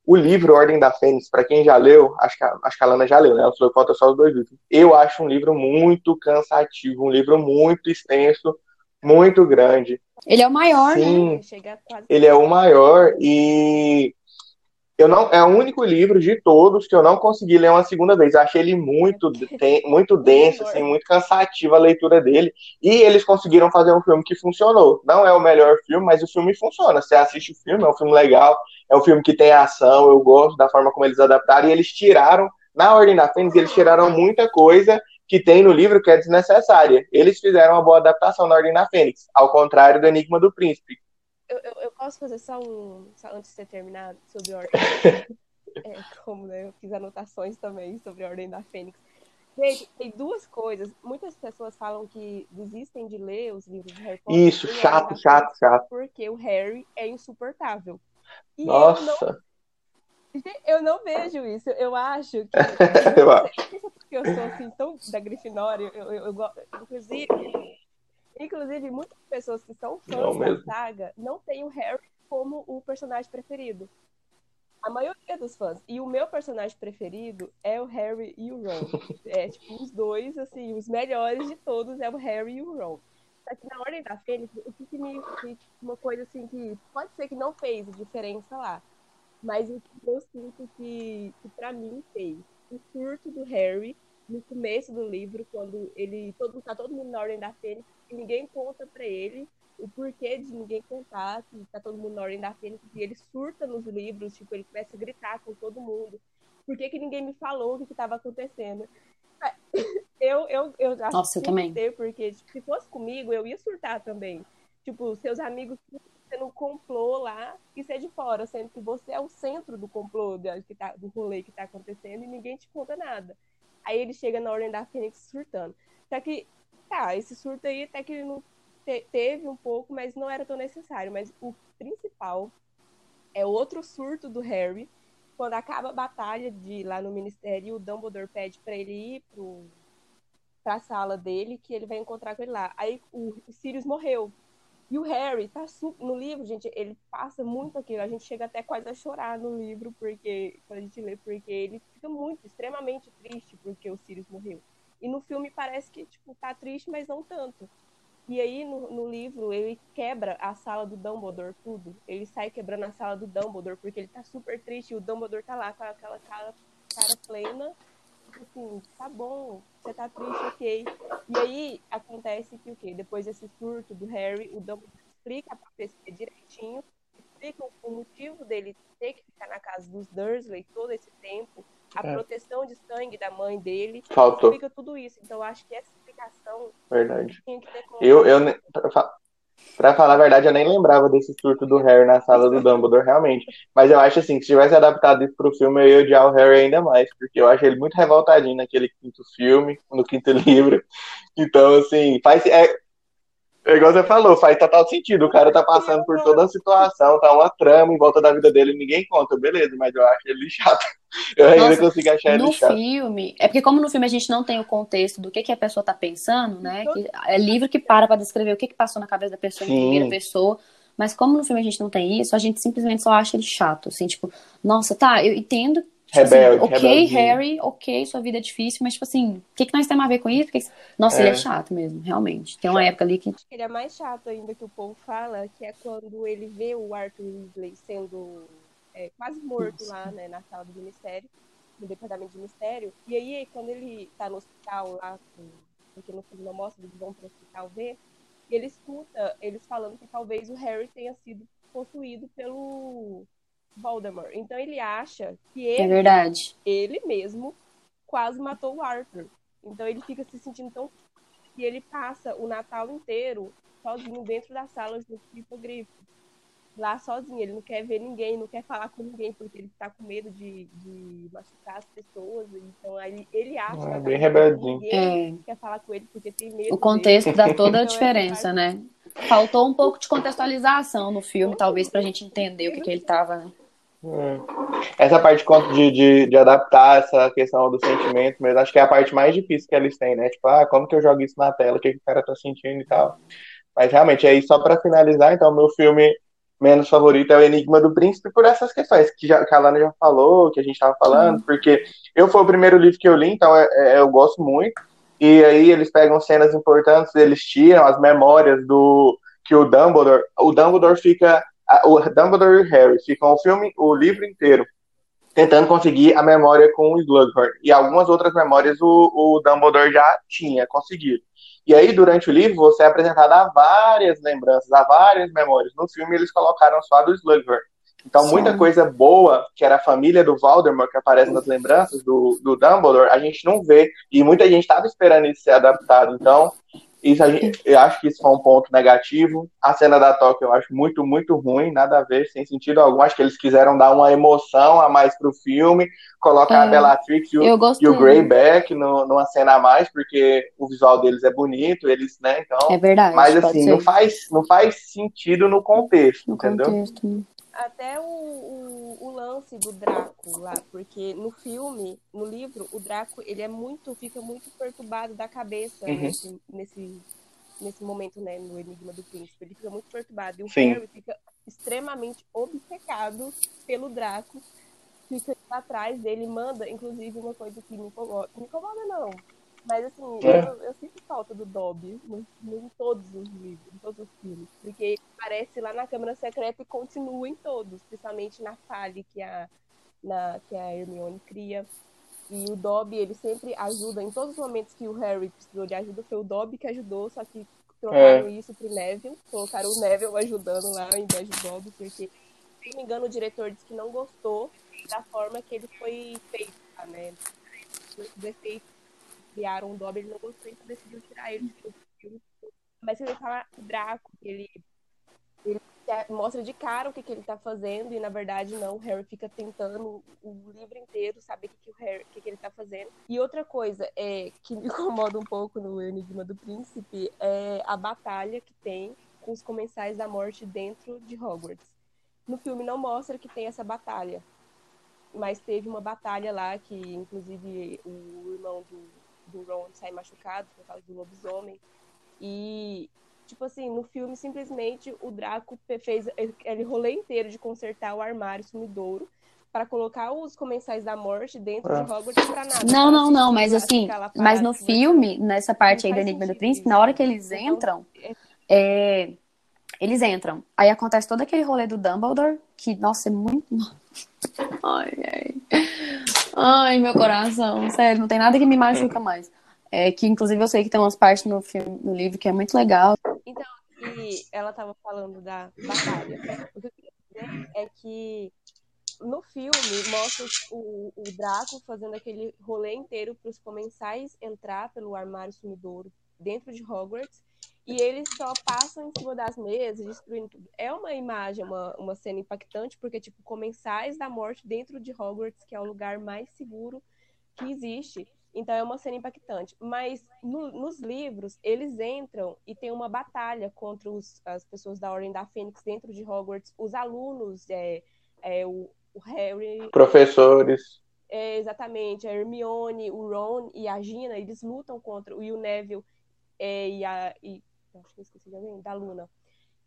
O livro Ordem da Fênix, para quem já leu, acho que, a, acho que a Lana já leu, né? Ela falou falta só os dois livros. Eu acho um livro muito cansativo, um livro muito extenso, muito grande. Ele é o maior, Sim, né? Ele é o maior e eu não é o único livro de todos que eu não consegui ler uma segunda vez. Eu achei ele muito tem, muito denso, assim, muito cansativo a leitura dele. E eles conseguiram fazer um filme que funcionou. Não é o melhor filme, mas o filme funciona. Você assiste o filme, é um filme legal, é um filme que tem ação, eu gosto da forma como eles adaptaram e eles tiraram na Ordem da Fênix, eles tiraram muita coisa que tem no livro que é desnecessária. Eles fizeram uma boa adaptação na Ordem da Fênix, ao contrário do Enigma do Príncipe, eu, eu, eu, posso fazer só um. Só antes de você terminar sobre a ordem. é, como, né? Eu fiz anotações também sobre a Ordem da Fênix. Gente, tem duas coisas. Muitas pessoas falam que desistem de ler os livros de Harry Potter. Isso, chato, chato, chato. Porque o Harry é insuportável. E Nossa. Eu não, eu não vejo isso. Eu acho que. eu sei, porque eu sou assim tão da Grifinória. Eu, eu, eu, inclusive, Inclusive, muitas pessoas que são fãs da saga não têm o Harry como o personagem preferido. A maioria dos fãs. E o meu personagem preferido é o Harry e o Ron. É, tipo, os dois, assim, os melhores de todos é o Harry e o Ron. Só que na Ordem da Fênix, o que, que me. Uma coisa assim que pode ser que não fez diferença lá. Mas o que eu sinto que, que pra mim fez. O surto do Harry no começo do livro, quando ele todo tá todo mundo na ordem da Fênix, e ninguém conta para ele o porquê de ninguém contar que tá todo mundo na ordem da Fênix, e ele surta nos livros, tipo, ele começa a gritar com todo mundo. Por que, que ninguém me falou o que estava acontecendo? Eu, eu, eu já Nossa, eu também. porque tipo, se fosse comigo, eu ia surtar também. Tipo, seus amigos um complô lá e ser de fora, sendo que você é o centro do complô do, que tá, do rolê que tá acontecendo e ninguém te conta nada. Aí ele chega na Ordem da Fênix surtando. Só que, tá, esse surto aí até que ele não te teve um pouco, mas não era tão necessário. Mas o principal é outro surto do Harry. Quando acaba a batalha de lá no Ministério, o Dumbledore pede para ele ir pro, pra sala dele, que ele vai encontrar com ele lá. Aí o Sirius morreu. E o Harry tá no livro, gente, ele passa muito aquilo. A gente chega até quase a chorar no livro, porque quando a gente lê, porque ele fica muito, extremamente triste porque o Sirius morreu. E no filme parece que, tipo, tá triste, mas não tanto. E aí, no, no livro, ele quebra a sala do Dumbledore, tudo. Ele sai quebrando a sala do Dumbledore, porque ele tá super triste e o Dumbledore tá lá com aquela cara, cara plena assim, tá bom, você tá triste, ok. E aí acontece que o quê? Depois desse surto do Harry, o Dumbledore explica pra pessoa direitinho, explica o motivo dele ter que ficar na casa dos Dursley todo esse tempo, a é. proteção de sangue da mãe dele, Faltou. explica tudo isso. Então eu acho que essa explicação Verdade. tinha que ter eu, eu, Pra falar a verdade, eu nem lembrava desse surto do Harry na sala do Dumbledore, realmente. Mas eu acho assim, que se tivesse adaptado isso pro filme, eu ia odiar o Harry ainda mais, porque eu acho ele muito revoltadinho naquele quinto filme, no quinto livro. Então, assim, faz. É, é igual você falou, faz total sentido. O cara tá passando por toda a situação, tá uma trama em volta da vida dele, ninguém conta, beleza, mas eu acho ele chato. Eu ainda Nossa, consigo achar ele no chato. No filme, é porque como no filme a gente não tem o contexto do que, que a pessoa tá pensando, né? Que é livro que para pra descrever o que, que passou na cabeça da pessoa Sim. em primeira pessoa. Mas como no filme a gente não tem isso, a gente simplesmente só acha ele chato, assim, tipo, nossa, tá, eu entendo rebelde, assim, ok, Harry, ok, sua vida é difícil, mas, tipo assim, o que, que nós temos a ver com isso? Que... Nossa, é. ele é chato mesmo, realmente. Tem uma época ali que. Ele é mais chato ainda que o povo fala, que é quando ele vê o Arthur Weasley sendo é, quase morto Nossa. lá, né, na sala do ministério, no departamento de mistério. E aí, quando ele tá no hospital lá, porque no filme não mostra, eles vão pro hospital ver, ele escuta eles falando que talvez o Harry tenha sido possuído pelo Voldemort. Então ele acha que ele, é verdade. ele mesmo quase matou o Arthur. Então ele fica se sentindo tão e ele passa o Natal inteiro sozinho dentro das salas do hipogrifo. Lá sozinho, ele não quer ver ninguém, não quer falar com ninguém, porque ele tá com medo de, de machucar as pessoas. Então aí ele acha ah, bem rebeldinho. é. quer falar com ele porque tem medo. O contexto dele. dá toda a então, diferença, né? Faltou um pouco de contextualização no filme, talvez, pra gente entender o que, que ele tava, né? Hum. Essa parte de, de, de, adaptar essa questão do sentimento mas acho que é a parte mais difícil que eles têm, né? Tipo, ah, como que eu jogo isso na tela, o que, que o cara tá sentindo e tal. Mas realmente, aí só para finalizar, então, meu filme menos favorito é o Enigma do Príncipe por essas questões que, já, que a Lana já falou, que a gente tava falando, hum. porque eu foi o primeiro livro que eu li, então é, é, eu gosto muito. E aí eles pegam cenas importantes, eles tiram as memórias do que o Dumbledore, o Dumbledore fica o Dumbledore e o Harry ficam o filme, o livro inteiro tentando conseguir a memória com o Slughorn. E algumas outras memórias o, o Dumbledore já tinha conseguido. E aí, durante o livro, você é apresentado a várias lembranças, a várias memórias. No filme, eles colocaram só a do Slughorn. Então, Sim. muita coisa boa, que era a família do Voldemort, que aparece nas lembranças do, do Dumbledore, a gente não vê. E muita gente estava esperando isso ser adaptado. Então, isso gente, eu acho que isso foi um ponto negativo. A cena da Tóquio eu acho muito, muito ruim, nada a ver, sem sentido algum. Acho que eles quiseram dar uma emoção a mais pro filme, colocar é, a Bellatrix e o, e o Greyback no, numa cena a mais, porque o visual deles é bonito, eles, né? Então. É verdade. Mas assim, não faz, não faz sentido no contexto, no entendeu? Contexto. Até o, o, o, lance do Draco lá, porque no filme, no livro, o Draco ele é muito, fica muito perturbado da cabeça uhum. nesse, nesse, nesse momento, né, no Enigma do Príncipe. Ele fica muito perturbado. E o Sim. Harry fica extremamente obcecado pelo Draco. Fica atrás dele, manda, inclusive, uma coisa que me incomoda. Me incomoda, não mas assim, é. eu, eu, sinto falta do Dobby em todos os livros, em todos os filmes. Porque ele aparece lá na Câmara Secreta e continua em todos, principalmente na falha que a, na, que a Hermione cria. E o Dobby, ele sempre ajuda, em todos os momentos que o Harry precisou de ajuda, foi o Dobby que ajudou, só que trocaram é. isso pro Neville, colocaram o Neville ajudando lá ao invés do Dobby, porque, se não me engano, o diretor disse que não gostou da forma que ele foi feito, né? O defeito criaram o Dobby, ele não gostou, então decidiu tirar ele do filme. Mas se ele fala Draco, ele, ele mostra de cara o que, que ele tá fazendo, e na verdade não, o Harry fica tentando o livro inteiro saber o que, que o Harry, que, que ele tá fazendo. E outra coisa é que me incomoda um pouco no Enigma do Príncipe é a batalha que tem com os comensais da morte dentro de Hogwarts. No filme não mostra que tem essa batalha, mas teve uma batalha lá que, inclusive, o irmão do, do Ron sai machucado por causa do lobisomem. E, tipo assim, no filme, simplesmente o Draco fez aquele rolê inteiro de consertar o armário sumidouro para colocar os comensais da morte dentro é. de Hogwarts pra nada. Não, não, não, mas assim, mas no filme, nessa parte aí do Enigma do Príncipe, na hora que eles então, entram, é... É, eles entram. Aí acontece todo aquele rolê do Dumbledore, que, nossa, é muito. Ai, ai. Ai, meu coração, sério, não tem nada que me machuca mais. É que, inclusive, eu sei que tem umas partes no filme, no livro que é muito legal. Então, e ela estava falando da batalha. O que eu queria dizer é que no filme mostra o, o Draco fazendo aquele rolê inteiro para os comensais entrar pelo armário sumidouro dentro de Hogwarts E eles só passam em cima das mesas, destruindo tudo. É uma imagem, uma, uma cena impactante, porque, tipo, comensais da morte dentro de Hogwarts, que é o lugar mais seguro que existe. Então é uma cena impactante. Mas no, nos livros, eles entram e tem uma batalha contra os, as pessoas da Ordem da Fênix dentro de Hogwarts. Os alunos, é, é o, o Harry. Professores. É, exatamente, a Hermione, o Ron e a Gina, eles lutam contra o Neville é, e a. E, acho que eu esqueci de alguém, da Luna.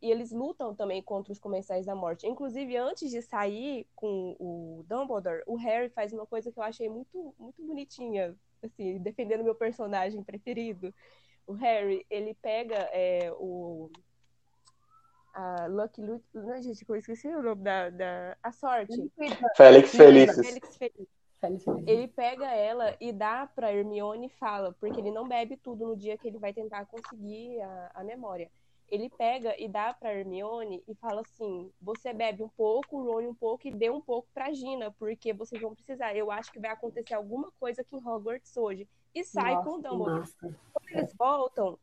E eles lutam também contra os Comensais da Morte. Inclusive, antes de sair com o Dumbledore, o Harry faz uma coisa que eu achei muito, muito bonitinha assim, defendendo meu personagem preferido. O Harry, ele pega é, o. A Lucky Luke. Não, gente, eu esqueci o nome da. da a sorte. Félix Felices. Félix Ele pega ela e dá pra Hermione e fala, porque ele não bebe tudo no dia que ele vai tentar conseguir a, a memória ele pega e dá para Hermione e fala assim: você bebe um pouco, Ron um pouco e dê um pouco para Gina, porque vocês vão precisar. Eu acho que vai acontecer alguma coisa aqui em Hogwarts hoje. E sai nossa, com o Dumbledore. Nossa. Quando eles voltam,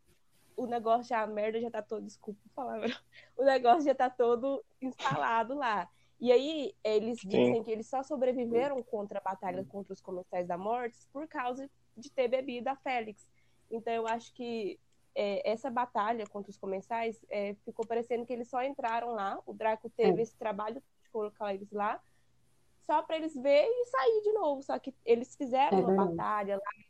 o negócio já, a merda já tá todo, desculpa a palavra, o negócio já tá todo instalado lá. E aí eles dizem Sim. que eles só sobreviveram contra a batalha contra os Comensais da Morte por causa de ter bebido a Félix. Então eu acho que é, essa batalha contra os comensais é, ficou parecendo que eles só entraram lá. O Draco teve é. esse trabalho de colocar eles lá, só para eles ver e sair de novo. Só que eles fizeram é uma batalha lá,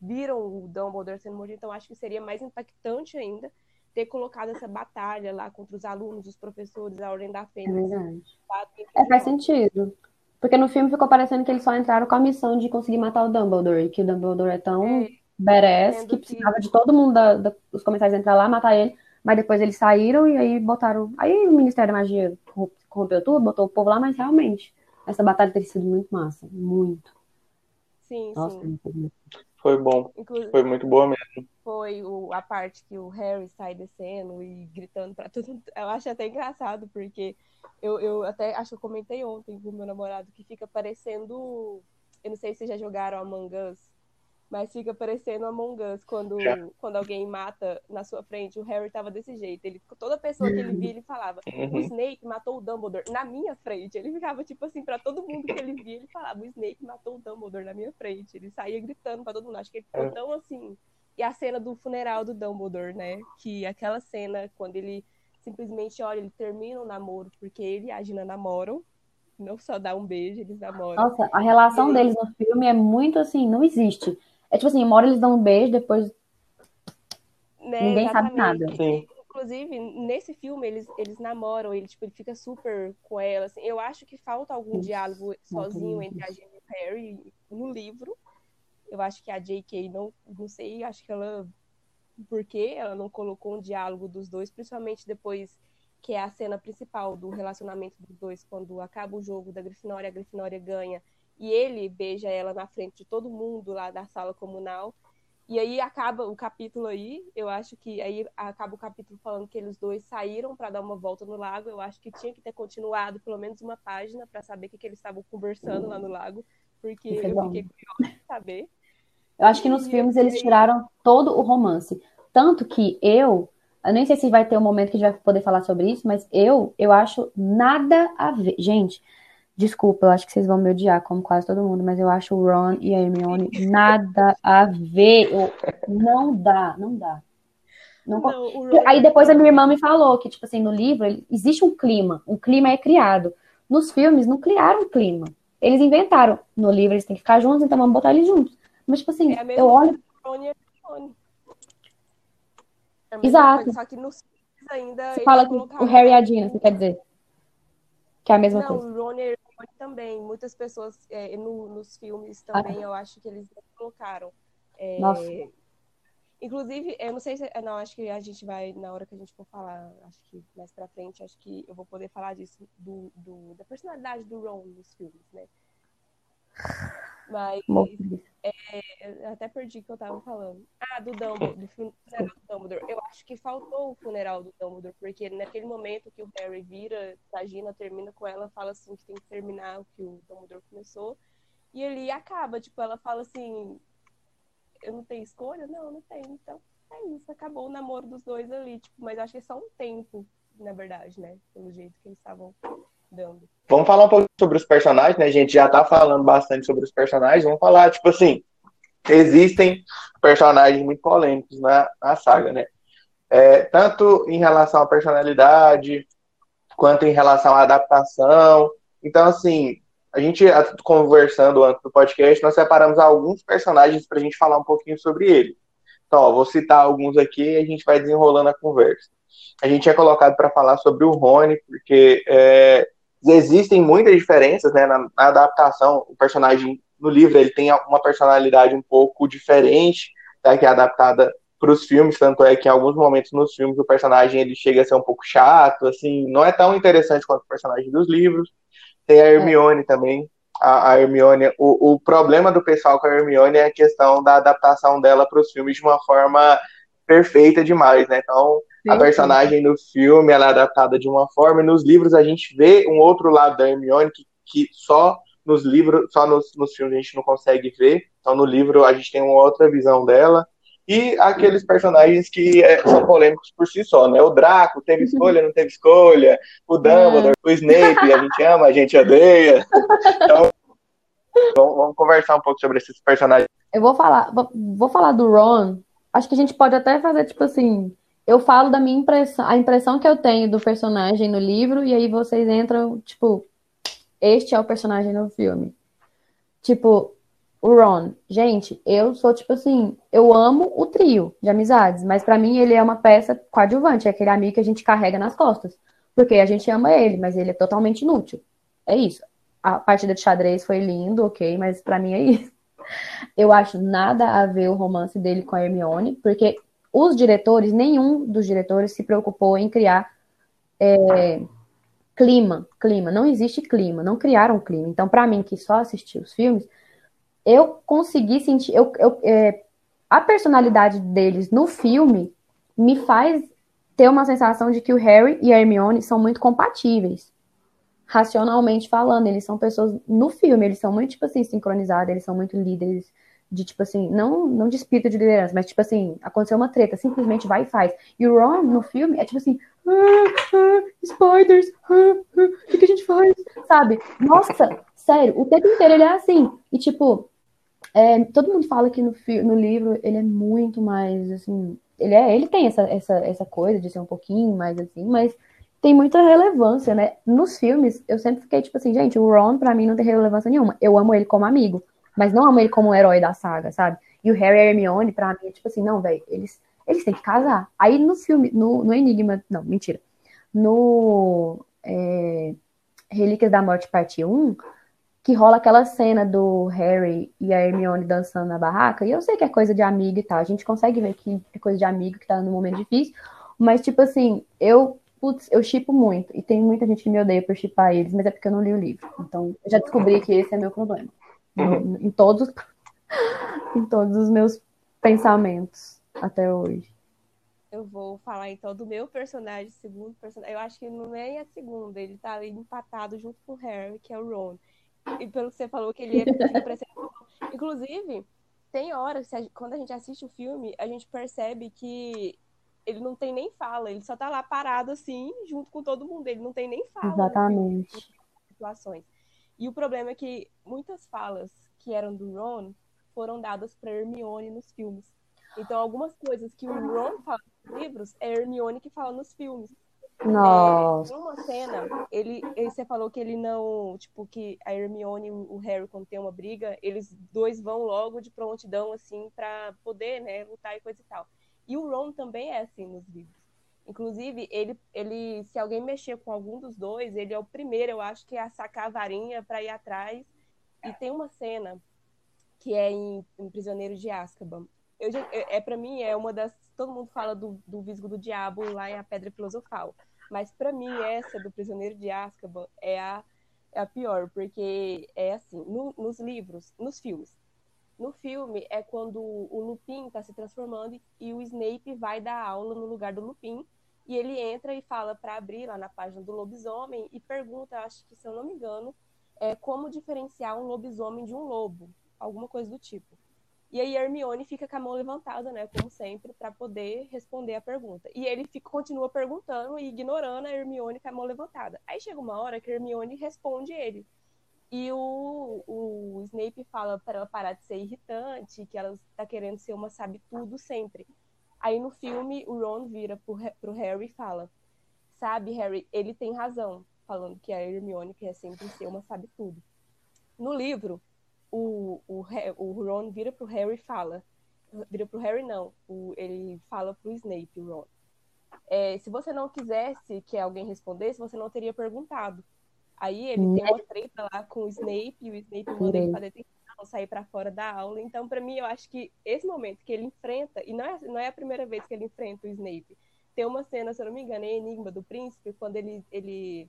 viram o Dumbledore sendo morto, então acho que seria mais impactante ainda ter colocado essa batalha lá contra os alunos, os professores, a Ordem da Fênix. É verdade. É, faz sentido. Porque no filme ficou parecendo que eles só entraram com a missão de conseguir matar o Dumbledore, e que o Dumbledore é tão é badass, que precisava que... de todo mundo da, da, dos comerciais entrar lá, matar ele, mas depois eles saíram e aí botaram. Aí o Ministério da Magia corrompeu tudo, botou o povo lá, mas realmente, essa batalha teria sido muito massa. Muito. Sim, Nossa, sim. Foi bom. Inclusive, foi muito boa mesmo. Foi o, a parte que o Harry sai descendo e gritando pra tudo. Eu acho até engraçado, porque eu, eu até acho que eu comentei ontem com o meu namorado que fica parecendo. Eu não sei se já jogaram Among Us, mas fica parecendo Among Us quando, quando alguém mata na sua frente. O Harry tava desse jeito. Ele, toda pessoa que ele via, ele falava: uhum. O Snape matou o Dumbledore na minha frente. Ele ficava tipo assim, para todo mundo que ele via, ele falava: O Snape matou o Dumbledore na minha frente. Ele saía gritando para todo mundo. Acho que ele ficou é. tão assim. E a cena do funeral do Dumbledore, né? Que aquela cena, quando ele simplesmente olha, ele termina o namoro, porque ele e a Gina namoram não só dá um beijo, eles namoram. Nossa, a relação deles no filme é muito assim, não existe. É tipo assim, uma hora eles dão um beijo, depois né, ninguém exatamente. sabe nada. Sim. Inclusive, nesse filme, eles, eles namoram, ele, tipo, ele fica super com ela. Assim. Eu acho que falta algum diálogo sozinho entre a Jenny e o Harry no livro. Eu acho que a J.K. não, não sei, acho que ela. Por que ela não colocou um diálogo dos dois, principalmente depois que é a cena principal do relacionamento dos dois, quando acaba o jogo da Grifinória, a Grifinória ganha e ele beija ela na frente de todo mundo lá da sala comunal. E aí acaba o capítulo aí, eu acho que aí acaba o capítulo falando que eles dois saíram para dar uma volta no lago. Eu acho que tinha que ter continuado pelo menos uma página para saber o que, que eles estavam conversando lá no lago, porque é eu fiquei curiosa de saber. Eu acho que nos filmes eles tiraram todo o romance. Tanto que eu, eu nem sei se vai ter um momento que a gente vai poder falar sobre isso, mas eu, eu acho nada a ver. Gente, Desculpa, eu acho que vocês vão me odiar, como quase todo mundo, mas eu acho o Ron e a Hermione nada a ver. Eu, não dá, não dá. Não, não Aí depois a minha irmã me falou que, tipo assim, no livro existe um clima, um clima é criado. Nos filmes não criaram um clima. Eles inventaram. No livro eles têm que ficar juntos, então vamos botar eles juntos. Mas, tipo assim, é eu olho. É Exato. Coisa, só que nos filmes ainda. Você fala que o Harry e a Gina, você quer dizer? Que é a mesma não, coisa. Não, o Ron e também. Muitas pessoas é, no, nos filmes também, ah. eu acho que eles colocaram. É, Nossa. Inclusive, eu não sei se. Não, acho que a gente vai, na hora que a gente for falar, acho que mais pra frente, acho que eu vou poder falar disso, do, do da personalidade do Ron nos filmes, né? Mas é, até perdi o que eu tava falando. Ah, do Dumbledore, do funeral do Dumbledore. Eu acho que faltou o funeral do Dumbledore, porque naquele momento que o Harry vira, a Gina termina com ela, fala assim que tem que terminar o que o Dumbledore começou. E ele acaba, tipo, ela fala assim, eu não tenho escolha? Não, não tenho, então é isso, acabou o namoro dos dois ali, tipo, mas acho que é só um tempo, na verdade, né? Pelo jeito que eles estavam dando. Vamos falar um pouco sobre os personagens, né? A gente já tá falando bastante sobre os personagens. Vamos falar, tipo assim, existem personagens muito polêmicos na, na saga, né? É, tanto em relação à personalidade, quanto em relação à adaptação. Então, assim, a gente conversando antes do podcast, nós separamos alguns personagens para a gente falar um pouquinho sobre ele. Então, ó, vou citar alguns aqui e a gente vai desenrolando a conversa. A gente é colocado para falar sobre o Rony, porque é, existem muitas diferenças né, na, na, adaptação. O personagem no livro ele tem uma personalidade um pouco diferente, tá, que é adaptada para os filmes, tanto é que em alguns momentos nos filmes o personagem ele chega a ser um pouco chato, assim, não é tão interessante quanto o personagem dos livros. Tem a é. Hermione é. também, a, a Hermione, o, o problema do pessoal com a Hermione é a questão da adaptação dela para os filmes de uma forma perfeita demais, né? Então, sim, a personagem sim. no filme ela é adaptada de uma forma, e nos livros a gente vê um outro lado da Hermione que, que só nos livros, só nos, nos filmes a gente não consegue ver. Então, no livro a gente tem uma outra visão dela. E aqueles personagens que é, são polêmicos por si só, né? O Draco teve escolha, não teve escolha. O Dumbledore, o Snape, a gente ama, a gente odeia. Então, vamos, vamos conversar um pouco sobre esses personagens. Eu vou falar, vou, vou falar do Ron. Acho que a gente pode até fazer, tipo assim, eu falo da minha impressão, a impressão que eu tenho do personagem no livro, e aí vocês entram, tipo, este é o personagem no filme. Tipo, o Ron. Gente, eu sou tipo assim, eu amo o trio de amizades, mas para mim ele é uma peça coadjuvante, é aquele amigo que a gente carrega nas costas. Porque a gente ama ele, mas ele é totalmente inútil. É isso. A partida de xadrez foi lindo, ok, mas para mim é isso. Eu acho nada a ver o romance dele com a Hermione, porque os diretores, nenhum dos diretores se preocupou em criar é, clima, clima. Não existe clima, não criaram clima. Então, para mim, que só assisti os filmes, eu consegui sentir. Eu, eu, é, a personalidade deles no filme me faz ter uma sensação de que o Harry e a Hermione são muito compatíveis. Racionalmente falando, eles são pessoas no filme, eles são muito, tipo assim, sincronizados, eles são muito líderes de, tipo assim, não, não de espírito de liderança, mas, tipo assim, aconteceu uma treta, simplesmente vai e faz. E o Ron, no filme, é tipo assim, ah, ah, spiders, ah, ah, o que, que a gente faz? Sabe? Nossa, sério, o tempo inteiro ele é assim. E, tipo, é, todo mundo fala que no, no livro ele é muito mais assim. Ele, é, ele tem essa, essa, essa coisa de ser um pouquinho mais assim, mas tem muita relevância, né? Nos filmes, eu sempre fiquei tipo assim, gente, o Ron pra mim não tem relevância nenhuma. Eu amo ele como amigo, mas não amo ele como um herói da saga, sabe? E o Harry e a Hermione, pra mim, é tipo assim, não, velho, eles, eles têm que casar. Aí no filme, no, no Enigma, não, mentira. No é, Relíquias da Morte, parte 1, que rola aquela cena do Harry e a Hermione dançando na barraca, e eu sei que é coisa de amigo e tal, a gente consegue ver que é coisa de amigo que tá num momento difícil, mas tipo assim, eu putz, eu chipo muito, e tem muita gente que me odeia por chipar eles, mas é porque eu não li o livro. Então, eu já descobri que esse é meu problema. Uhum. Em todos em todos os meus pensamentos até hoje. Eu vou falar então do meu personagem, segundo personagem. Eu acho que não é a segunda, ele tá ali empatado junto com o Harry, que é o Ron. E pelo que você falou, que ele é. Inclusive, tem horas, quando a gente assiste o filme, a gente percebe que ele não tem nem fala, ele só tá lá parado assim, junto com todo mundo. Ele não tem nem fala. Exatamente. Né, situações. E o problema é que muitas falas que eram do Ron foram dadas para Hermione nos filmes. Então, algumas coisas que o Ron fala nos livros é Hermione que fala nos filmes. Nossa. É, uma cena, ele, ele, você falou que ele não, tipo, que a Hermione e o Harry, quando tem uma briga, eles dois vão logo de prontidão, assim, para poder, né, lutar e coisa e tal. E o Ron também é assim nos livros. Inclusive, ele, ele, se alguém mexer com algum dos dois, ele é o primeiro, eu acho, que é a sacar a varinha para ir atrás. E tem uma cena que é em, em Prisioneiro de Azkaban. Eu, é, é para mim é uma das todo mundo fala do, do Visgo do Diabo lá em A Pedra Filosofal. Mas para mim, essa do Prisioneiro de Azkaban é a, é a pior, porque é assim, no, nos livros, nos filmes. No filme é quando o Lupin está se transformando e o Snape vai dar aula no lugar do Lupin. E ele entra e fala para abrir lá na página do lobisomem e pergunta, acho que se eu não me engano, é, como diferenciar um lobisomem de um lobo, alguma coisa do tipo. E aí Hermione fica com a mão levantada, né, como sempre, para poder responder a pergunta. E ele fica, continua perguntando e ignorando a Hermione com a mão levantada. Aí chega uma hora que Hermione responde ele. E o, o Snape fala para ela parar de ser irritante, que ela está querendo ser uma sabe-tudo sempre. Aí no filme, o Ron vira pro, pro Harry e fala: Sabe, Harry, ele tem razão, falando que a Hermione quer sempre ser uma sabe-tudo. No livro, o, o, o Ron vira pro Harry e fala. Vira pro Harry, não. O, ele fala pro Snape, o Ron. É, se você não quisesse que alguém respondesse, você não teria perguntado. Aí ele tem uma treta lá com o Snape, e o Snape manda ele fazer detenção, sair para fora da aula. Então, para mim, eu acho que esse momento que ele enfrenta, e não é, não é a primeira vez que ele enfrenta o Snape, tem uma cena, se eu não me engano, é Enigma do Príncipe, quando ele, ele,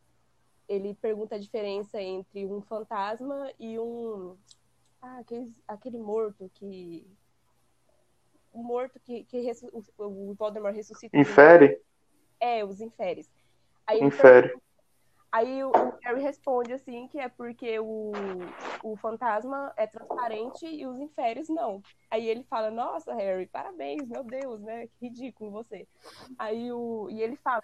ele pergunta a diferença entre um fantasma e um. Ah, aquele, aquele morto que. O morto que, que ressu... o Voldemort ressuscita. Infere? É, os inferes. Aí Infere. Aí o Harry responde assim que é porque o, o fantasma é transparente e os inferes não. Aí ele fala, nossa, Harry, parabéns, meu Deus, né? Que ridículo você. Aí o. E ele fala,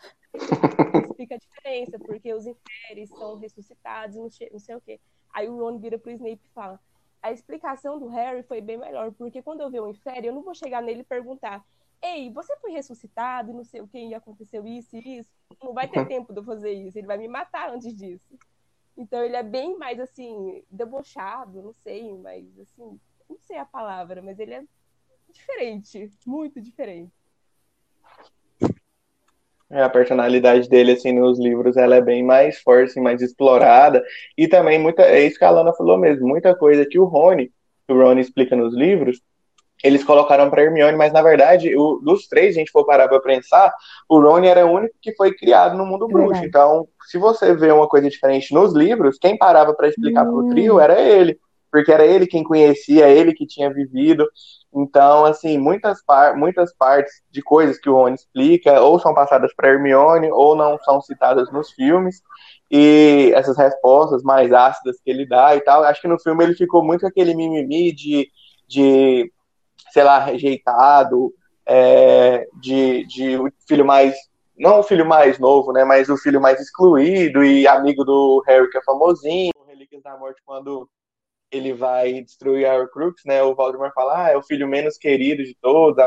explica a diferença, porque os inferes são ressuscitados, não não sei o quê. Aí o Ron vira pro Snape e fala. A explicação do Harry foi bem melhor, porque quando eu ver um infere, eu não vou chegar nele e perguntar ei, você foi ressuscitado não sei o que, aconteceu isso e isso. Não vai ter tempo de eu fazer isso, ele vai me matar antes disso. Então ele é bem mais assim, debochado, não sei, mas assim, não sei a palavra, mas ele é diferente, muito diferente. É, a personalidade dele, assim, nos livros, ela é bem mais forte, assim, mais explorada. E também, muita, é isso que a Lana falou mesmo, muita coisa que o Rony, que o Rony explica nos livros, eles colocaram para Hermione, mas na verdade, o, dos três, a gente for parar para pensar, o Rony era o único que foi criado no mundo bruxo. Verdade. Então, se você vê uma coisa diferente nos livros, quem parava para explicar hum. pro trio era ele, porque era ele quem conhecia, ele que tinha vivido. Então, assim, muitas, par muitas partes de coisas que o Rony explica ou são passadas para Hermione ou não são citadas nos filmes. E essas respostas mais ácidas que ele dá e tal, acho que no filme ele ficou muito aquele mimimi de de sei lá, rejeitado, é, de, de o filho mais. Não o filho mais novo, né? Mas o filho mais excluído e amigo do Harry, que é famosinho. Relíquias da Morte, quando ele vai destruir a Horcrux, né? O Voldemort fala, ah, é o filho menos querido de todos,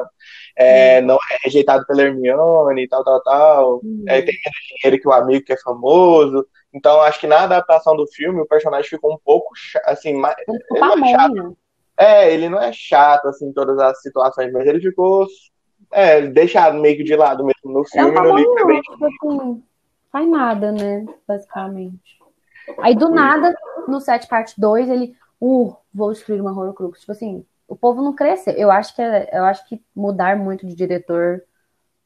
é, não é rejeitado pela Hermione, tal, tal, tal. Uhum. É, tem menos dinheiro que o amigo que é famoso. Então, acho que na adaptação do filme, o personagem ficou um pouco, assim, mais, é chato. É, ele não é chato, assim, em todas as situações, mas ele ficou é, deixado meio que de lado mesmo no filme e no livro também. Tipo assim, faz nada, né? Basicamente. Aí do nada, no 7 parte 2, ele, uh, vou destruir uma Horcrux. Tipo assim, o povo não cresceu. Eu acho que é, eu acho que mudar muito de diretor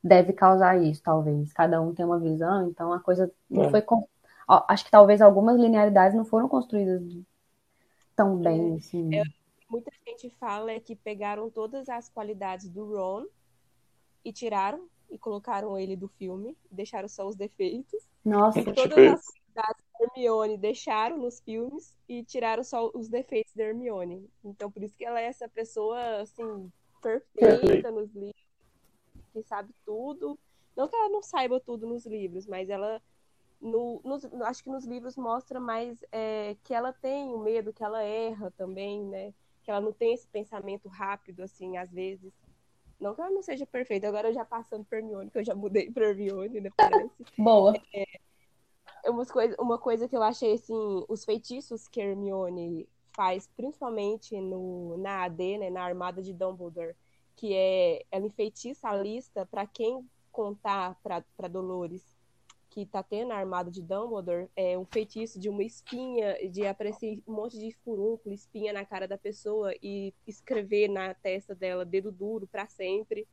deve causar isso, talvez. Cada um tem uma visão, então a coisa não é. foi. Com... Acho que talvez algumas linearidades não foram construídas tão bem. Assim. Eu, muita gente fala é que pegaram todas as qualidades do Ron e tiraram e colocaram ele do filme, deixaram só os defeitos. Nossa, e todas as qualidades da Hermione deixaram nos filmes e tiraram só os defeitos da Hermione. Então por isso que ela é essa pessoa assim perfeita nos livros, que sabe tudo. Não que ela não saiba tudo nos livros, mas ela no, nos, acho que nos livros mostra mais é, que ela tem o medo, que ela erra também, né? Que ela não tem esse pensamento rápido, assim, às vezes. Não que ela não seja perfeita, agora já passando por Hermione, que eu já mudei para Hermione, né, parece. Boa. É, é uma, coisa, uma coisa que eu achei, assim, os feitiços que Hermione faz, principalmente no, na AD, né, na Armada de Dumbledore, que é, ela enfeitiça a lista para quem contar para Dolores que tá tendo a armada de Dumbledore é um feitiço de uma espinha, de aparecer um monte de furúnculo, espinha na cara da pessoa e escrever na testa dela dedo duro para sempre.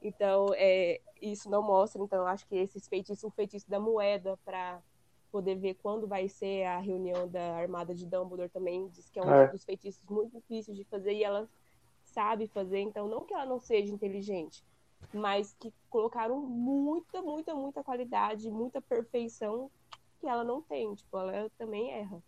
Então, é, isso não mostra. Então, eu acho que esses feitiços, o feitiço da moeda para poder ver quando vai ser a reunião da armada de Dumbledore também diz que é um é. dos feitiços muito difíceis de fazer e ela sabe fazer. Então, não que ela não seja inteligente, mas que colocaram muita, muita, muita qualidade, muita perfeição que ela não tem. Tipo, ela também erra.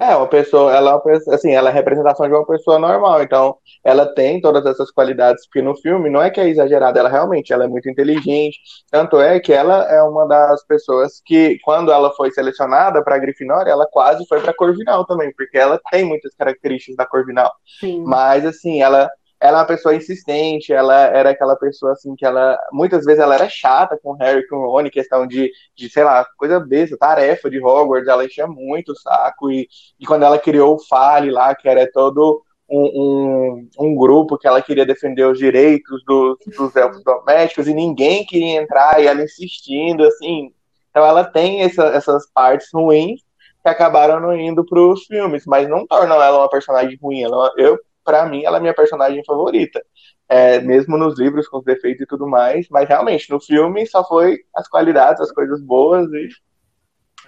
É, uma pessoa, ela, é uma pessoa- assim, ela é a representação de uma pessoa normal, então ela tem todas essas qualidades, porque no filme não é que é exagerada, ela realmente, ela é muito inteligente, tanto é que ela é uma das pessoas que, quando ela foi selecionada para Grifinória, ela quase foi para Corvinal também, porque ela tem muitas características da Corvinal, Sim. mas assim, ela ela é uma pessoa insistente, ela era aquela pessoa assim que ela muitas vezes ela era chata com o Harry, com o Rony, questão de, de sei lá, coisa besta, tarefa de Hogwarts, ela enchia muito o saco e, e quando ela criou o Fale lá, que era todo um, um, um grupo que ela queria defender os direitos dos, dos elfos domésticos e ninguém queria entrar e ela insistindo, assim. Então ela tem essa, essas partes ruins que acabaram não indo para os filmes, mas não tornam ela uma personagem ruim. Ela, eu, para mim, ela é minha personagem favorita. É, mesmo nos livros com os defeitos e tudo mais, mas realmente no filme só foi as qualidades, as coisas boas e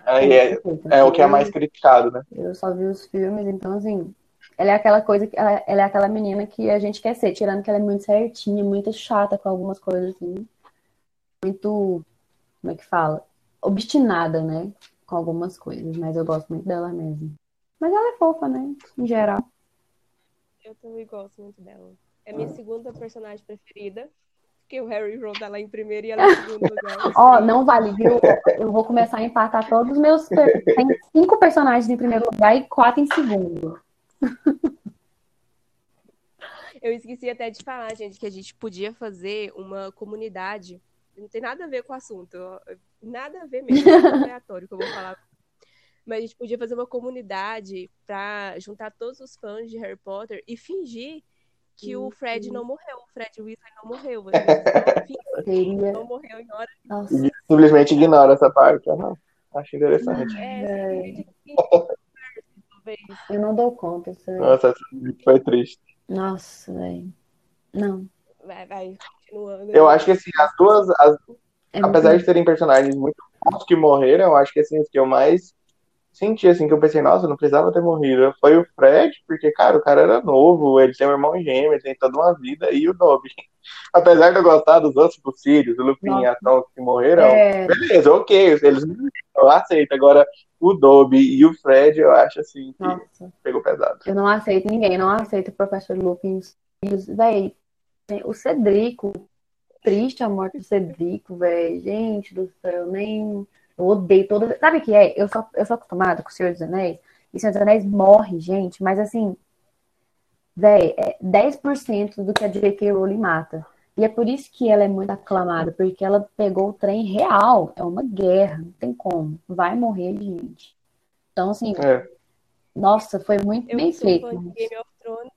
aí é, é o que é mais criticado, né? Eu só vi os filmes, então assim, ela é aquela coisa que ela, ela é aquela menina que a gente quer ser, tirando que ela é muito certinha, muito chata com algumas coisas assim, muito, como é que fala? Obstinada, né? Com algumas coisas, mas eu gosto muito dela mesmo. Mas ela é fofa, né? Em geral. Eu também gosto muito dela. É minha segunda personagem preferida. Porque o Harry Ron tá lá em primeiro e ela em segundo lugar. Ó, não vale, viu? Eu vou começar a empatar todos os meus. Tem cinco personagens em primeiro lugar e quatro em segundo. Eu esqueci até de falar, gente, que a gente podia fazer uma comunidade. Não tem nada a ver com o assunto. Nada a ver mesmo. É aleatório que eu vou falar. Mas a gente podia fazer uma comunidade pra juntar todos os fãs de Harry Potter e fingir que o Fred não morreu. O Fred Weasley não morreu. Não morreu em hora. Nossa, simplesmente ignora essa parte. aham. Acho interessante. É, talvez. eu não dou conta. Isso... é- Nossa, foi triste. Nossa, velho. Não. Vai, vai, continuando. Eu acho que assim, as duas, as- É apesar muito... de terem personagens muito bons que morreram, eu acho que assim, os que eu mais senti, assim, que eu pensei, nossa, não precisava ter morrido, foi o Fred, porque, cara, o cara era novo, ele tem um irmão gêmeo, ele tem toda uma vida, e o Dobby. Apesar de eu gostar dos outros Sirius, o Lupin e a Tonks que morreram, É, beleza, ok, eles eu aceito. Agora, o Dobby e o Fred, eu acho assim, que nossa, pegou pesado. eu não aceito ninguém, não aceito o Professor Lupin. os filhos. Véi, o Cedrico, triste a morte do Cedrico, velho. Gente do céu, nem. Eu odeio toda. Sabe o que é? Eu sou, eu sou acostumada com o Senhor dos Anéis, e o Senhor dos Anéis morre, gente, mas assim, véi, é 10% do que a J.K. Rowling mata. E é por isso que ela é muito aclamada, porque ela pegou o trem real. É uma guerra, não tem como. Vai morrer gente. Então, assim, É. nossa, foi muito Eu bem feito. Game of Thrones,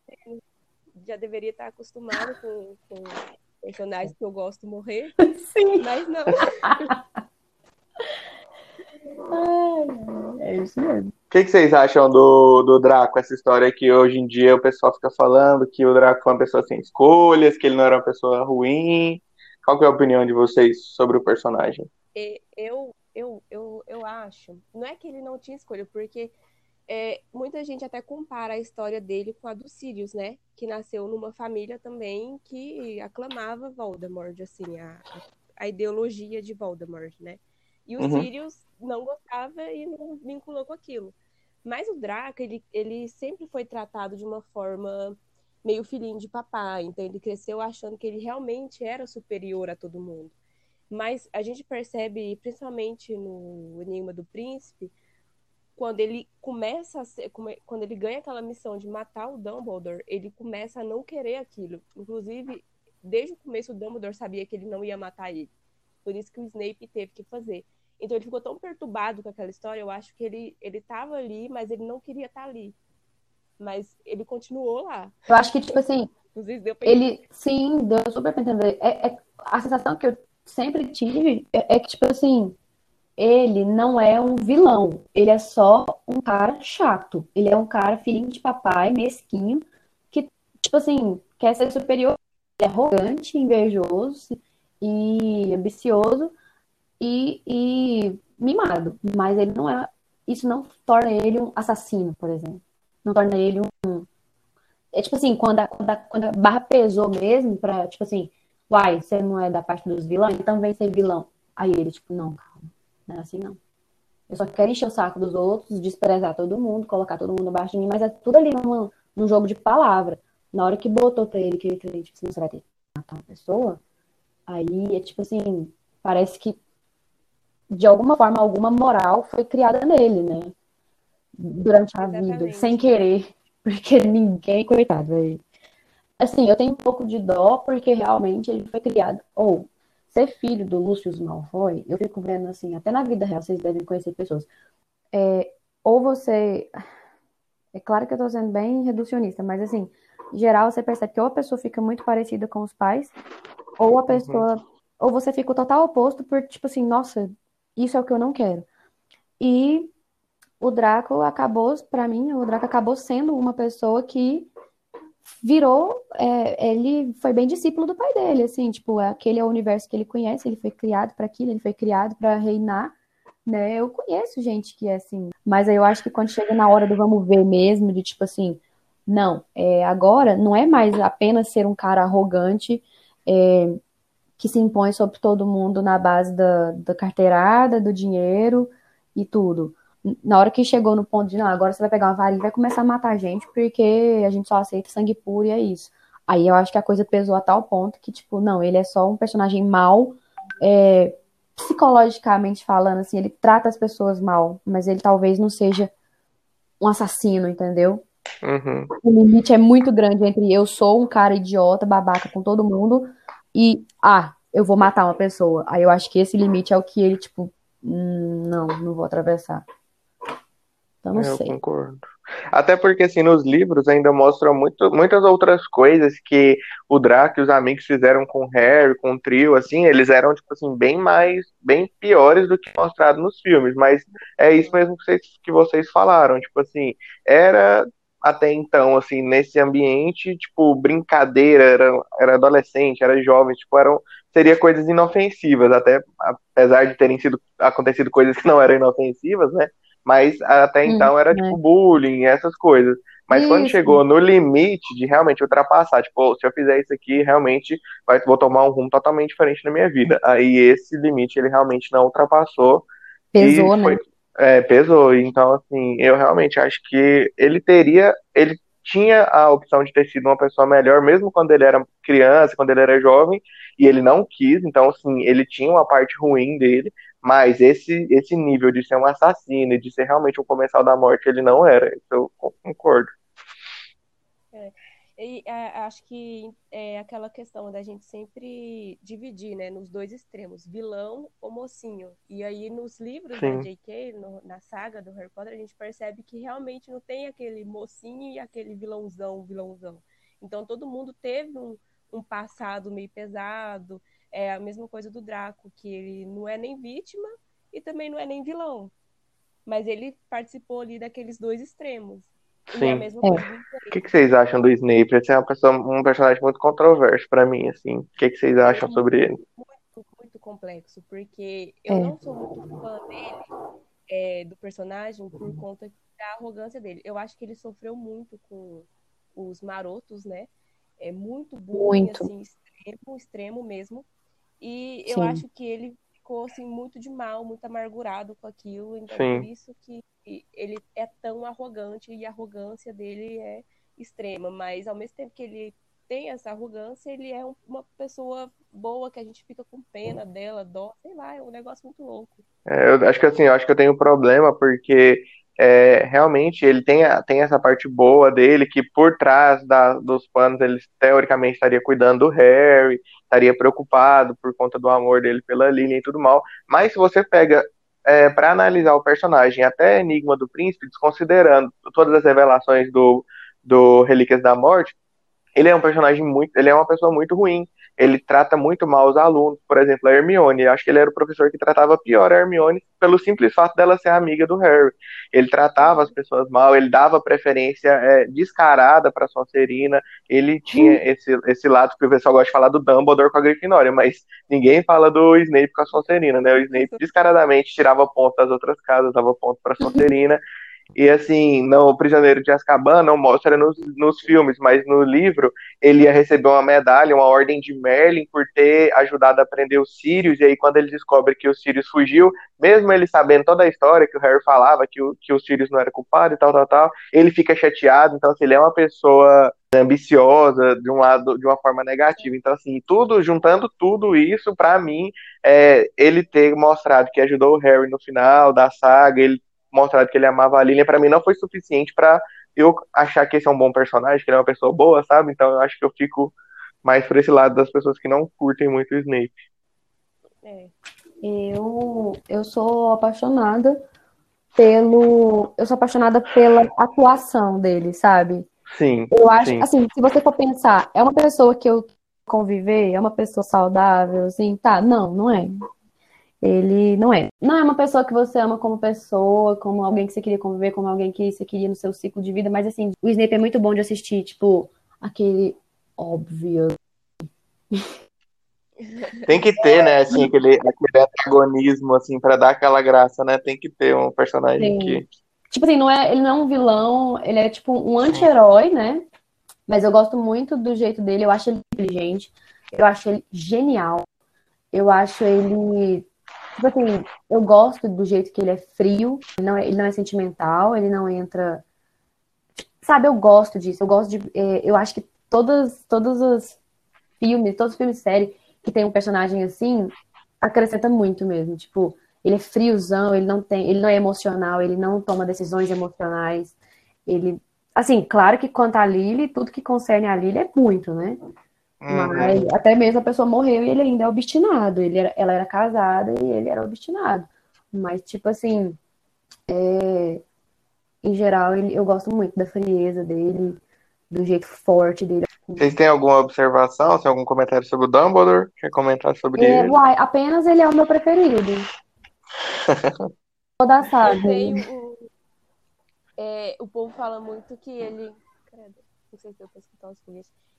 já deveria estar acostumado com, com personagens que eu gosto morrer, Sim. mas não. É isso mesmo. O que, que vocês acham do, do Draco? Essa história que hoje em dia o pessoal fica falando que o Draco foi uma pessoa sem escolhas, que ele não era uma pessoa ruim. Qual que é a opinião de vocês sobre o personagem? E Eu, eu, eu, eu acho, não é que ele não tinha escolha, porque é, muita gente até compara a história dele com a do Sirius, né? Que nasceu numa família também que aclamava Voldemort, assim, a, a ideologia de Voldemort, né? E o Uhum. Sirius não gostava e não vinculou com aquilo. Mas o Draco, ele, ele sempre foi tratado de uma forma meio filhinho de papai, então ele cresceu achando que ele realmente era superior a todo mundo. Mas a gente percebe, principalmente no Enigma do Príncipe, quando ele começa a ser, quando ele ganha aquela missão de matar o Dumbledore, ele começa a não querer aquilo. Inclusive, desde o começo o Dumbledore sabia que ele não ia matar ele. Por isso que o Snape teve que fazer. Então ele ficou tão perturbado com aquela história, eu acho que ele ele tava ali, mas ele não queria estar ali. Mas ele continuou lá. Eu acho que, tipo assim, Inclusive deu pra ele, sim, deu super pra entender. É, é- a sensação que eu sempre tive é, é que, tipo assim, ele não é um vilão. Ele é só um cara chato. Ele é um cara filhinho de papai, mesquinho, que, tipo assim, quer ser superior. Ele é arrogante, invejoso e ambicioso e, e mimado. Mas ele não é. Isso não torna ele um assassino, por exemplo. Não torna ele um. É tipo assim, quando a, quando a, quando a barra pesou mesmo, pra, tipo assim, uai, você não é da parte dos vilões, então vem ser vilão. Aí ele, tipo, não, calma, não é assim não. Eu só quero encher o saco dos outros, desprezar todo mundo, colocar todo mundo abaixo de mim, mas é tudo ali num, num jogo de palavra. Na hora que botou pra ele que ele tipo assim, você vai ter que matar uma pessoa, aí é tipo assim, parece que de alguma forma, alguma moral foi criada nele, né? Durante a Exatamente. vida, sem querer. Porque ninguém, coitado, velho. Assim, eu tenho um pouco de dó, porque realmente ele foi criado. Ou, ser filho do Lúcio Malfoy, eu fico vendo assim, até na vida real vocês devem conhecer pessoas. É, ou você. É claro que eu tô sendo bem reducionista, mas assim, em geral você percebe que ou a pessoa fica muito parecida com os pais, ou a pessoa. Uhum. Ou você fica o total oposto por, tipo assim, nossa, isso é o que eu não quero. E o Draco acabou, para mim, o Draco acabou sendo uma pessoa que virou, é, ele foi bem discípulo do pai dele, assim, tipo, aquele é o universo que ele conhece, ele foi criado para aquilo, ele foi criado para reinar, né? Eu conheço gente que é assim, mas aí eu acho que quando chega na hora do vamos ver mesmo, de tipo assim, não, é, agora não é mais apenas ser um cara arrogante, é, que se impõe sobre todo mundo na base da, da carteirada, do dinheiro e tudo. Na hora que chegou no ponto de, não, agora você vai pegar uma varinha e vai começar a matar a gente porque a gente só aceita sangue puro e é isso. Aí eu acho que a coisa pesou a tal ponto que, tipo, não, ele é só um personagem mal, é, psicologicamente falando, assim, ele trata as pessoas mal, mas ele talvez não seja um assassino, entendeu? Uhum. O limite é muito grande entre eu sou um cara idiota, babaca com todo mundo, e, ah, eu vou matar uma pessoa. Aí eu acho que esse limite é o que ele, tipo, hum, não, não vou atravessar. Então não eu sei. concordo. Até porque, assim, nos livros ainda mostram muito, muitas outras coisas que o Draco e os amigos fizeram com o Harry, com o trio, assim, eles eram, tipo assim, bem mais, bem piores do que mostrado nos filmes, mas é isso mesmo que vocês, que vocês falaram, tipo assim, era até então, assim, nesse ambiente, tipo, brincadeira, era, era adolescente, era jovem, tipo, eram, seria coisas inofensivas, até apesar de terem sido acontecido coisas que não eram inofensivas, né? Mas até hum, então era, tipo, é. bullying, essas coisas. Mas isso. quando chegou no limite de realmente ultrapassar, tipo, se eu fizer isso aqui, realmente vai, vou tomar um rumo totalmente diferente na minha vida. Aí esse limite ele realmente não ultrapassou. Pesou, né? Foi, é, pesou. Então, assim, eu realmente acho que ele teria. Ele tinha a opção de ter sido uma pessoa melhor, mesmo quando ele era criança, quando ele era jovem, e ele não quis. Então, assim, ele tinha uma parte ruim dele, mas esse, esse nível de ser um assassino e de ser realmente um comensal da morte, ele não era. Isso eu concordo. É. E é, acho que é aquela questão da gente sempre dividir, né, nos dois extremos, vilão ou mocinho. E aí nos livros Sim. da J.K., no, na saga do Harry Potter, a gente percebe que realmente não tem aquele mocinho e aquele vilãozão, vilãozão. Então todo mundo teve um, um passado meio pesado. É a mesma coisa do Draco, que ele não é nem vítima e também não é nem vilão. Mas ele participou ali daqueles dois extremos. Sim. É o que, que, vocês acham do Snape? Ele é uma pessoa, um personagem muito controverso para mim, assim. O que, que vocês acham é sobre ele? Muito, muito complexo, porque eu é. não sou muito fã dele, é, do personagem, por conta da arrogância dele. Eu acho que ele sofreu muito com os marotos, né? É muito bullying, muito. assim, extremo, extremo mesmo. E eu Sim. acho que ele ficou assim muito de mal, muito amargurado com aquilo, então Sim. por isso que ele é tão arrogante e a arrogância dele é extrema, mas ao mesmo tempo que ele tem essa arrogância, ele é uma pessoa boa que a gente fica com pena dela, dó, sei lá, é um negócio muito louco. É, eu acho que assim, eu acho que eu tenho um problema porque é, realmente ele tem, tem essa parte boa dele, que por trás da, dos panos ele teoricamente estaria cuidando do Harry, estaria preocupado por conta do amor dele pela Lily e tudo mal. Mas se você pega é, para analisar o personagem até Enigma do Príncipe, desconsiderando todas as revelações do, do Relíquias da Morte, ele é um personagem muito, ele é uma pessoa muito ruim ele trata muito mal os alunos, por exemplo, a Hermione. Acho que ele era o professor que tratava pior a Hermione pelo simples fato dela ser amiga do Harry. Ele tratava as pessoas mal, ele dava preferência é, descarada para Sonserina. Ele tinha esse, esse lado que o pessoal gosta de falar do Dumbledore com a Grifinória, mas ninguém fala do Snape com a Sonserina, né? O Snape descaradamente tirava ponto das outras casas, dava ponto para Sonserina. E assim, no Prisioneiro de Azkaban não mostra nos, nos filmes, mas no livro ele ia receber uma medalha, uma ordem de Merlin por ter ajudado a prender os Sirius, e aí quando ele descobre que o Sirius fugiu, mesmo ele sabendo toda a história que o Harry falava, que o, que o Sirius não era culpado e tal, tal, tal, ele fica chateado, então assim, ele é uma pessoa ambiciosa de um lado de uma forma negativa. Então, assim, tudo, juntando tudo isso, para mim, é, ele ter mostrado que ajudou o Harry no final da saga, ele mostrado que ele amava a Lilian, para mim não foi suficiente para eu achar que esse é um bom personagem, que ele é uma pessoa boa, sabe? Então eu acho que eu fico mais por esse lado das pessoas que não curtem muito o Snape. É. Eu, eu sou apaixonada pelo. Eu sou apaixonada pela atuação dele, sabe? Sim. Eu acho, sim. assim, se você for pensar, é uma pessoa que eu conviver, é uma pessoa saudável, assim, tá? Não, não é. Ele não é. Não é uma pessoa que você ama como pessoa, como alguém que você queria conviver, como alguém que você queria no seu ciclo de vida, mas assim, o Snape é muito bom de assistir, tipo, aquele óbvio. Tem que ter, né, assim, aquele, aquele antagonismo, assim, para dar aquela graça, né? Tem que ter um personagem Sim. que. Tipo assim, não é, ele não é um vilão, ele é tipo um anti-herói, né? Mas eu gosto muito do jeito dele, eu acho ele inteligente, eu acho ele genial, eu acho ele Tipo assim, eu gosto do jeito que ele é frio, ele não é, ele não é sentimental, ele não entra. Sabe, eu gosto disso. Eu gosto de. É, eu acho que todos, todos os filmes, todos os filmes série que tem um personagem assim, acrescenta muito mesmo. Tipo, ele é friozão, ele não tem, ele não é emocional, ele não toma decisões emocionais. Ele. Assim, claro que quanto a Lily, tudo que concerne a Lily é muito, né? Mas uhum. até mesmo a pessoa morreu e ele ainda é obstinado. Ele era, ela era casada e ele era obstinado. Mas, tipo assim, é, em geral, ele, eu gosto muito da frieza dele, do jeito forte dele. Vocês têm alguma observação, tem algum comentário sobre o Dumbledore? Quer comentar sobre é, ele? Uai, apenas ele é o meu preferido. Toda a saga. O, é, o povo fala muito que ele. não sei se eu posso escutar os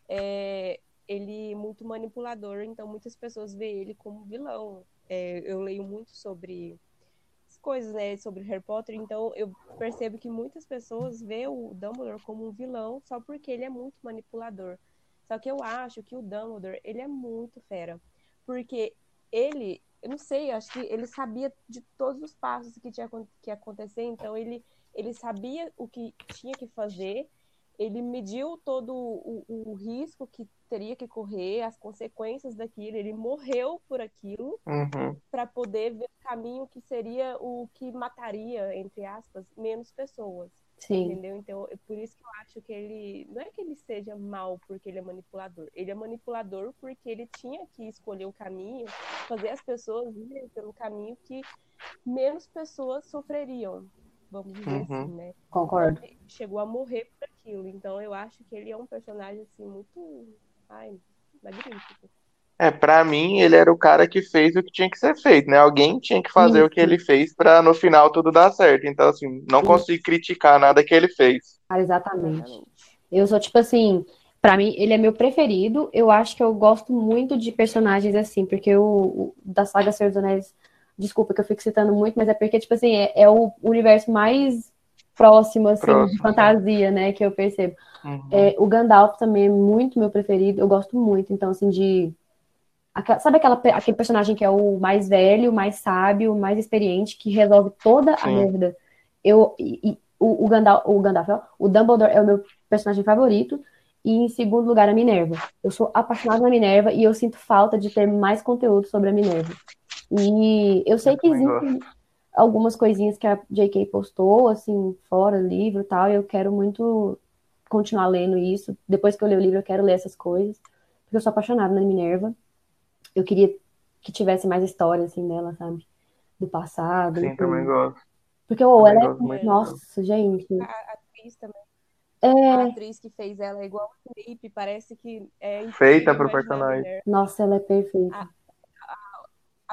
é, ele muito manipulador, então muitas pessoas veem ele como vilão. É, eu leio muito sobre coisas, né, sobre Harry Potter, então eu percebo que muitas pessoas veem o Dumbledore como um vilão só porque ele é muito manipulador. Só que eu acho que o Dumbledore, ele é muito fera, porque ele, eu não sei, acho que ele sabia de todos os passos que tinha que acontecer, então ele ele sabia o que tinha que fazer ele mediu todo o, o, risco que teria que correr, as consequências daquilo, ele morreu por aquilo uhum. para poder ver o caminho que seria o que mataria, entre aspas, menos pessoas. Sim. Entendeu? Então, é por isso que eu acho que ele. Não é que ele seja mal porque ele é manipulador. Ele é manipulador porque ele tinha que escolher o caminho, fazer as pessoas irem pelo caminho que menos pessoas sofreriam vamos dizer uhum. assim, né? Concordo. Então, chegou a morrer por aquilo. Então eu acho que ele é um personagem assim muito, ai, magnífico. É, para mim ele era o cara que fez o que tinha que ser feito, né? Alguém tinha que fazer Isso. o que ele fez para no final tudo dar certo. Então assim, não Isso. consigo criticar nada que ele fez. Ah, exatamente. Eu sou tipo assim, para mim ele é meu preferido. Eu acho que eu gosto muito de personagens assim, porque o, o da saga Senhor dos Anéis Desculpa que eu fico citando muito, mas é porque, tipo assim, é, é o universo mais próximo, assim, próximo. de fantasia, né, que eu percebo. Uhum. É, o Gandalf também é muito meu preferido, eu gosto muito, então, assim, de... Sabe aquela, aquele personagem que é o mais velho, mais sábio, mais experiente, que resolve toda Sim. a merda? Eu, e, o, o, Gandalf, o Gandalf, o Dumbledore é o meu personagem favorito, e em segundo lugar a Minerva. Eu sou apaixonada na Minerva e eu sinto falta de ter mais conteúdo sobre a Minerva. E eu sei que existem gosto. Algumas coisinhas que a J.K. postou, assim, fora do livro e tal, e eu quero muito continuar lendo isso. Depois que eu ler o livro, eu quero ler essas coisas, porque eu sou apaixonada na Minerva. Eu queria que tivesse mais história, assim, dela, sabe? Do passado. Sim, também gosto. Porque, oh, ela é. Nossa, gente. A, atriz também. É... A atriz que fez ela é igual a Felipe, parece que é. Feita pro personagem. Nossa, ela é perfeita. A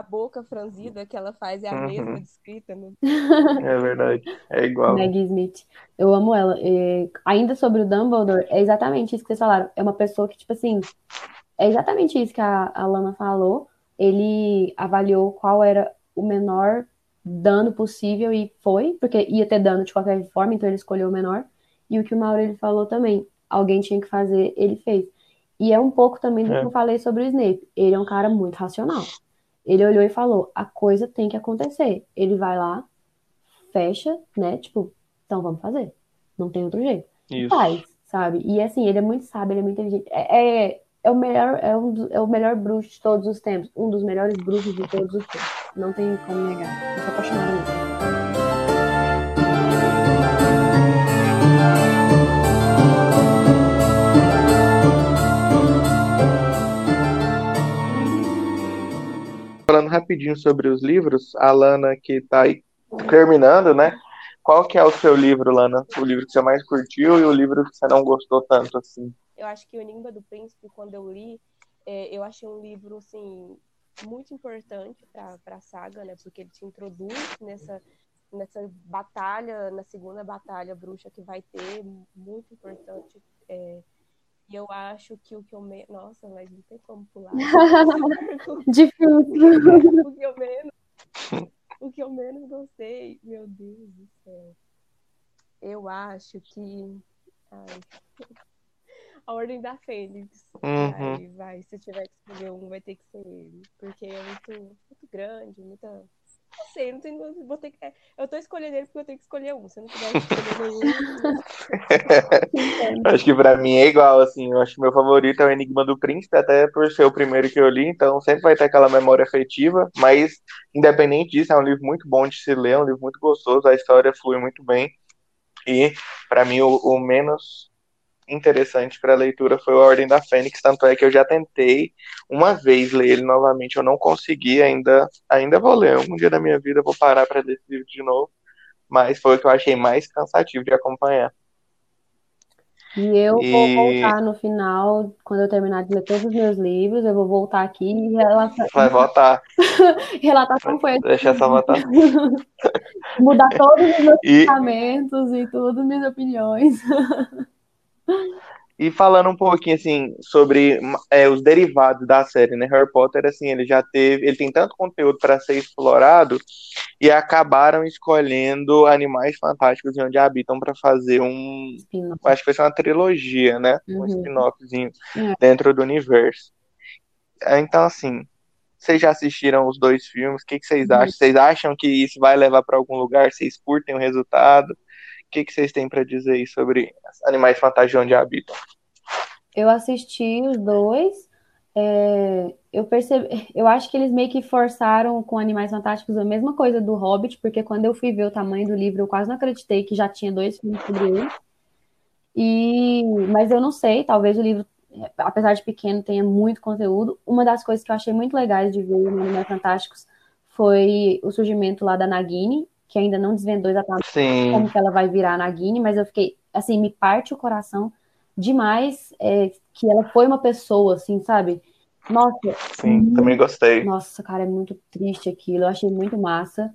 a boca franzida que ela faz é a uhum. mesma descrita. No... É verdade, é igual. Maggie Smith. Eu amo ela. E, ainda sobre o Dumbledore, é exatamente isso que vocês falaram. É uma pessoa que, tipo assim, é exatamente isso que a, a Lana falou. Ele avaliou qual era o menor dano possível e foi, porque ia ter dano de qualquer forma, então ele escolheu o menor. E o que o Maurílio falou também, alguém tinha que fazer, ele fez. E é um pouco também do é. que eu falei sobre o Snape. Ele é um cara muito racional. Ele olhou e falou: a coisa tem que acontecer. Ele vai lá, fecha, né? Tipo, então vamos fazer. Não tem outro jeito. Isso. Faz, sabe? E assim, ele é muito sábio, ele é muito inteligente. É, é, é o melhor, é, um, é o melhor bruxo de todos os tempos. Um dos melhores bruxos de todos os tempos. Não tem como negar. Eu sou apaixonada nele. Falando rapidinho sobre os livros, a Lana que está aí terminando, né? Qual que é o seu livro, Lana? O livro que você mais curtiu e o livro que você não gostou tanto assim? Eu acho que o Enigma do Príncipe, quando eu li, é, eu achei um livro assim muito importante para a saga, né? Porque ele te introduz nessa nessa batalha, na segunda batalha bruxa que vai ter, muito importante. É, e eu acho que o que eu menos. Nossa, mas não tem como pular. Difícil. o que eu menos. O que eu menos gostei, meu Deus do céu. Eu acho que. Ai. A Ordem da Fênix. Uhum. Vai, vai. Se tiver que escolher um, vai ter que ser ele. Porque é muito, muito grande, muita. Não sei, não tenho, vou ter que, é, eu tô escolhendo ele porque eu tenho que escolher um. Se eu não tiver escolher nenhum. acho que pra mim é igual, assim. Eu acho que meu favorito é o Enigma do Príncipe, até por ser o primeiro que eu li, então sempre vai ter aquela memória afetiva. Mas, independente disso, é um livro muito bom de se ler, é um livro muito gostoso, a história flui muito bem. E, para mim, o, o menos interessante para a leitura foi a Ordem da Fênix, tanto é que eu já tentei uma vez ler ele novamente, eu não consegui ainda, ainda vou ler, um dia da minha vida vou parar para ler esse livro de novo, mas foi o que eu achei mais cansativo de acompanhar. E eu e... vou voltar no final, quando eu terminar de ler todos os meus livros, eu vou voltar aqui e relatar. Vai voltar. relatar como foi. Deixa essa votar. Mudar todos os meus e... pensamentos e tudo, minhas opiniões. E falando um pouquinho assim sobre é, os derivados da série, né? Harry Potter, assim, ele já teve, ele tem tanto conteúdo para ser explorado e acabaram escolhendo animais fantásticos e onde habitam para fazer um, acho que vai ser uma trilogia, né? Uhum. Um spin-offzinho é. dentro do universo. Então, assim, vocês já assistiram os dois filmes? O que, que vocês uhum. acham? Vocês acham que isso vai levar para algum lugar? Vocês curtem o resultado? Que, que vocês têm para dizer aí sobre Animais Fantásticos onde habitam? Eu assisti os dois. É, eu percebi, eu acho que eles meio que forçaram com Animais Fantásticos a mesma coisa do Hobbit, porque quando eu fui ver o tamanho do livro, eu quase não acreditei que já tinha dois filmes sobre ele. E, mas eu não sei, talvez o livro, apesar de pequeno, tenha muito conteúdo. Uma das coisas que eu achei muito legais de ver no Animais Fantásticos foi o surgimento lá da Nagini, que ainda não desvendou exatamente Sim. como que ela vai virar na Guine, mas eu fiquei, assim, me parte o coração demais é, que ela foi uma pessoa, assim, sabe? Nossa. Sim, muito... também gostei. Nossa, cara, é muito triste aquilo, eu achei muito massa.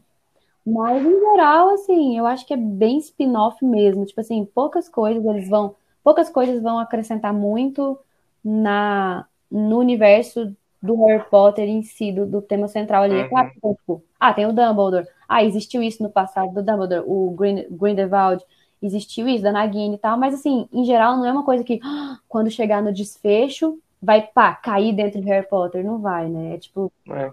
Mas, em geral, assim, eu acho que é bem spin-off mesmo. Tipo assim, poucas coisas eles vão. Poucas coisas vão acrescentar muito na, no universo do Harry Potter em si, do, do tema central ali. É uhum. É claro tipo, ah, tem o Dumbledore. Ah, existiu isso no passado do Dumbledore, o Green, Grindelwald, existiu isso, da Nagini e tal, mas assim, em geral, não é uma coisa que quando chegar no desfecho, vai, pá, cair dentro de Harry Potter. Não vai, né? É tipo. É.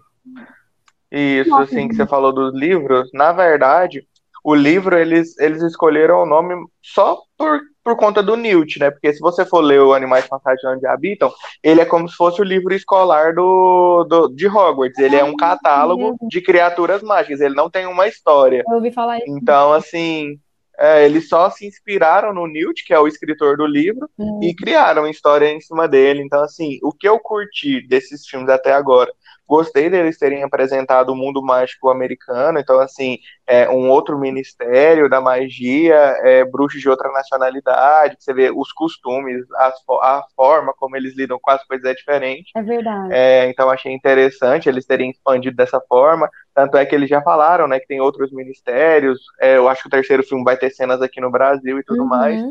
Isso, Nossa, assim, que você falou dos livros, na verdade, o livro eles, eles escolheram o nome só por, por conta do Newt, né? Porque se você for ler o Animais Fantásticos Onde Habitam, ele é como se fosse o livro escolar do, do de Hogwarts. Ele é um catálogo de criaturas mágicas, ele não tem uma história. Eu ouvi falar isso. Então, assim, é, eles só se inspiraram no Newt, que é o escritor do livro, hum. e criaram história em cima dele. Então, assim, o que eu curti desses filmes até agora Gostei deles terem apresentado o mundo mágico americano, então, assim, é um outro ministério da magia, é, bruxos de outra nacionalidade, você vê os costumes, as, a forma como eles lidam com as coisas é diferente. É verdade. É, então, achei interessante eles terem expandido dessa forma. Tanto é que eles já falaram, né, que tem outros ministérios. É, eu acho que o terceiro filme vai ter cenas aqui no Brasil e tudo uhum. mais.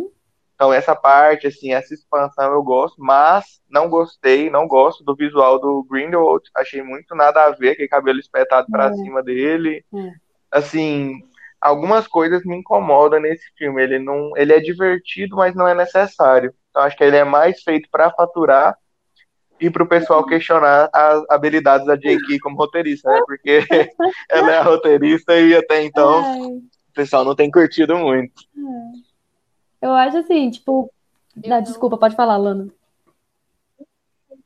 Então, essa parte, assim, essa expansão eu gosto, mas não gostei, não gosto do visual do Grindelwald. Achei muito nada a ver, aquele cabelo espetado para é. cima dele. É. assim, algumas coisas me incomodam nesse filme. Ele não, ele é divertido, mas não é necessário. Então acho que ele é mais feito para faturar e para o pessoal questionar as habilidades da J.K. como roteirista, né? Porque ela é roteirista e até então Ai. o pessoal não tem curtido muito. É. Eu acho assim, tipo. Não... Desculpa, pode falar, Lana.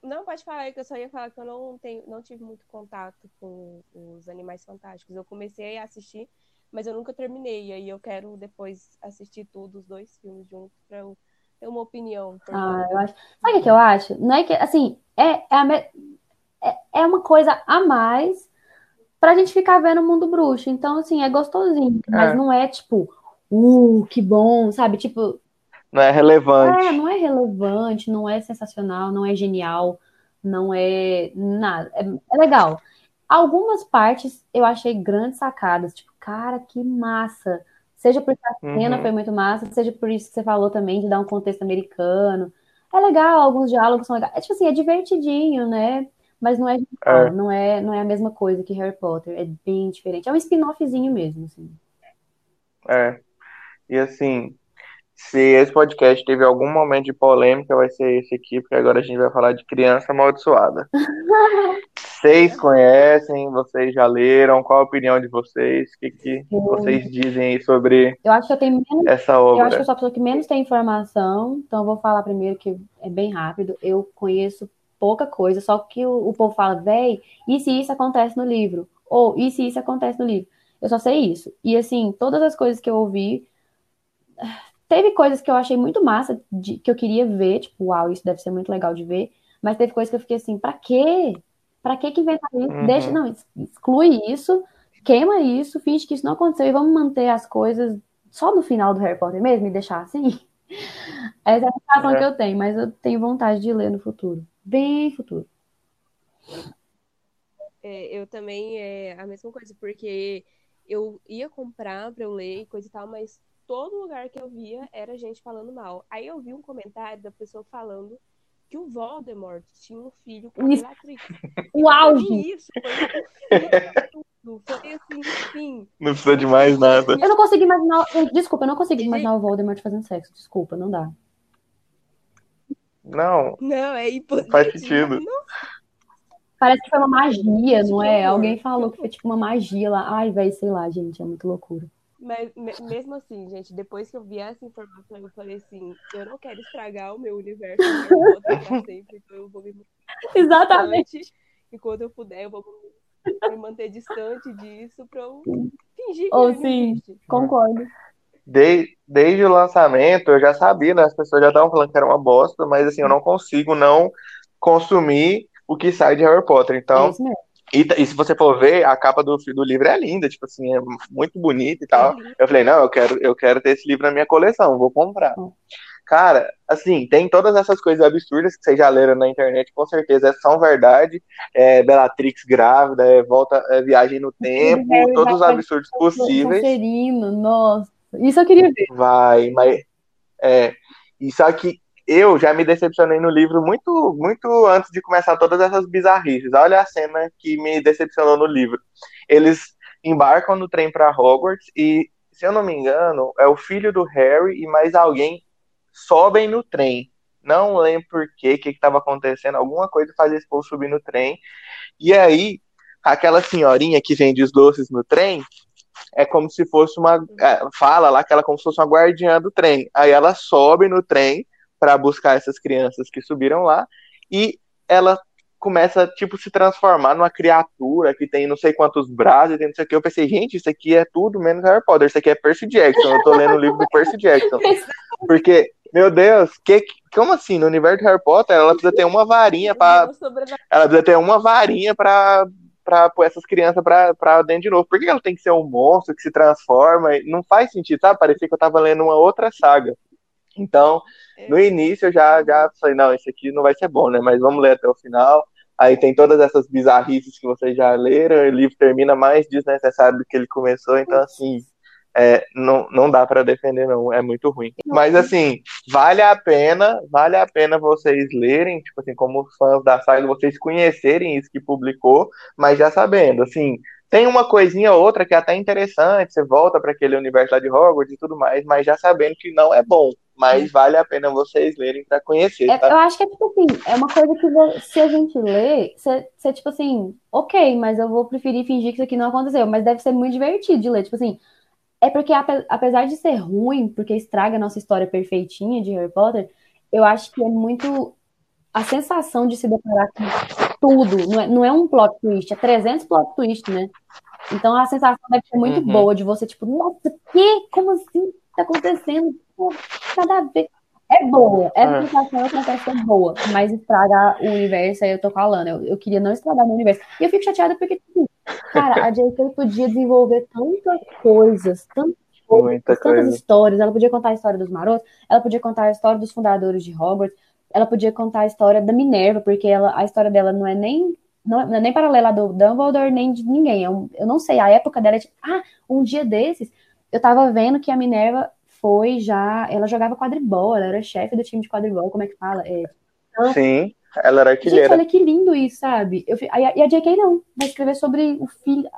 Não, pode falar, que eu só ia falar que eu não, tenho, não tive muito contato com os Animais Fantásticos. Eu comecei a assistir, mas eu nunca terminei. E aí eu quero depois assistir tudo, os dois filmes juntos, para eu ter uma opinião. Ah, eu acho. Sabe o que eu acho? Não é que, assim, é, é, a, é, é uma coisa a mais pra gente ficar vendo o mundo bruxo. Então, assim, é gostosinho, é. mas não é tipo, uh, que bom, sabe? Tipo, não é relevante. É, não é relevante, não é sensacional, não é genial, não é nada. É, é legal. Algumas partes eu achei grandes sacadas, tipo, cara, que massa. Seja porque a cena uhum. foi muito massa, seja por isso que você falou também, de dar um contexto americano. É legal, alguns diálogos são legais. É tipo assim, é divertidinho, né? Mas não é, é. não é, não é a mesma coisa que Harry Potter. É bem diferente. É um spin-offzinho mesmo, assim. É. E assim, se esse podcast teve algum momento de polêmica, vai ser esse aqui, porque agora a gente vai falar de criança amaldiçoada. vocês conhecem, vocês já leram, qual a opinião de vocês? O que, que vocês dizem aí sobre eu acho que eu tenho menos, essa obra? Eu acho que eu sou a pessoa que menos tem informação, então eu vou falar primeiro que é bem rápido. Eu conheço pouca coisa, só que o, o povo fala, véi, e se isso acontece no livro? Ou, e se isso acontece no livro? Eu só sei isso. E assim, todas as coisas que eu ouvi Teve coisas que eu achei muito massa, de, que eu queria ver, tipo, uau, isso deve ser muito legal de ver. Mas teve coisas que eu fiquei assim, pra quê? Pra que que inventar isso? Uhum. Deixa, não, exclui isso, queima isso, finge que isso não aconteceu e vamos manter as coisas só no final do Harry Potter mesmo e deixar assim. Essa é a sensação é. que eu tenho, mas eu tenho vontade de ler no futuro. Bem futuro. É, eu também é a mesma coisa, porque eu ia comprar pra eu ler e coisa e tal, mas todo lugar que eu via era gente falando mal. Aí eu vi um comentário da pessoa falando que o Voldemort tinha um filho com a Bellatrix. O auge! Isso, foi Foi assim, enfim. Não precisa de mais nada. Eu não consigo imaginar. Desculpa, eu não consigo imaginar o Voldemort fazendo sexo. Desculpa, não dá. Não. Não, é impossível. Faz sentido. Parece que foi uma magia, não é? Alguém falou que foi tipo uma magia lá. Ai, velho, sei lá, gente, é muito loucura. Mas mesmo assim, gente, depois que eu vi essa informação, eu falei assim, eu não quero estragar o meu universo pra sempre, então eu vou me Exatamente. Enquanto eu puder, eu vou me manter distante disso pra eu fingir que Ou sim, concordo. Desde, desde o lançamento, eu já sabia, né? As pessoas já estavam falando que era uma bosta, mas assim, eu não consigo não consumir o que sai de Harry Potter. Então, é e, e, se você for ver, a capa do, do livro é linda, tipo assim, é muito bonita e tal. Eu falei, não, eu quero, eu quero ter esse livro na minha coleção, vou comprar. Cara, assim, tem todas essas coisas absurdas que vocês já leram na internet, com certeza são verdade. É, Bellatrix grávida, é, volta, é, viagem no tempo, todos os absurdos possíveis. Nossa, isso eu queria ver. Vai, mas. É, e só que eu já me decepcionei no livro muito, muito antes de começar todas essas bizarrices. Olha a cena que me decepcionou no livro. Eles embarcam no trem para Hogwarts e, se eu não me engano, é o filho do Harry e mais alguém sobem no trem. Não lembro por quê, o que estava acontecendo. Alguma coisa fazia esse povo subir no trem. E aí, aquela senhorinha que vende os doces no trem, é como se fosse uma. É, fala lá que ela é como se fosse uma guardiã do trem. Aí ela sobe no trem para buscar essas crianças que subiram lá e ela começa tipo se transformar numa criatura que tem não sei quantos braços, tem não sei o que. Eu pensei, gente, isso aqui é tudo menos Harry Potter, isso aqui é Percy Jackson. Eu tô lendo o livro do Percy Jackson. Porque, meu Deus, que, como assim? No universo de Harry Potter, ela precisa ter uma varinha para ela precisa ter uma varinha para para pôr essas crianças para dentro de novo. Por que ela tem que ser um monstro que se transforma? Não faz sentido, sabe? Parecia que eu tava lendo uma outra saga. Então, no início eu já, já falei, não, esse aqui não vai ser bom, né? Mas vamos ler até o final. Aí tem todas essas bizarrices que vocês já leram, o livro termina mais desnecessário do que ele começou, então assim, é, não, não dá para defender, não, é muito ruim. Mas assim, vale a pena, vale a pena vocês lerem, tipo assim, como fãs da saga, vocês conhecerem isso que publicou, mas já sabendo, assim, tem uma coisinha ou outra que é até interessante, você volta para aquele universo lá de Hogwarts e tudo mais, mas já sabendo que não é bom. Mas vale a pena vocês lerem para conhecer. É, tá? eu acho que é tipo assim, é uma coisa que se a gente lê, você, você tipo assim, ok, mas eu vou preferir fingir que isso aqui não aconteceu, mas deve ser muito divertido de ler. Tipo assim, é porque apesar de ser ruim, porque estraga a nossa história perfeitinha de Harry Potter, eu acho que é muito a sensação de se deparar com tudo, não é, não é um plot twist, é 300 plot twists, né? Então a sensação deve ser muito uhum. boa de você, tipo, nossa, que? Como assim? Tá acontecendo? Pô, nada a ver. É boa, essa é. sensação eu confesso que é boa, mas estragar o universo, aí eu tô falando, eu, eu queria não estragar o universo. E eu fico chateada porque, tipo, cara, a J.K. podia desenvolver tantas coisas, tantas coisas, tantas coisa. histórias, ela podia contar a história dos marotos, ela podia contar a história dos fundadores de Hogwarts, ela podia contar a história da Minerva, porque ela, a história dela não é nem não, não é nem paralela do Dumbledore nem de ninguém. Eu, eu não sei, a época dela é tipo, ah, um dia desses, eu tava vendo que a Minerva foi já, ela jogava quadribol, ela era chefe do time de quadribol, como é que fala? É, então, Sim, ela era artilheira. Gente, olha que lindo isso, sabe? Eu, e a J.K. não, vai escrever sobre o filho,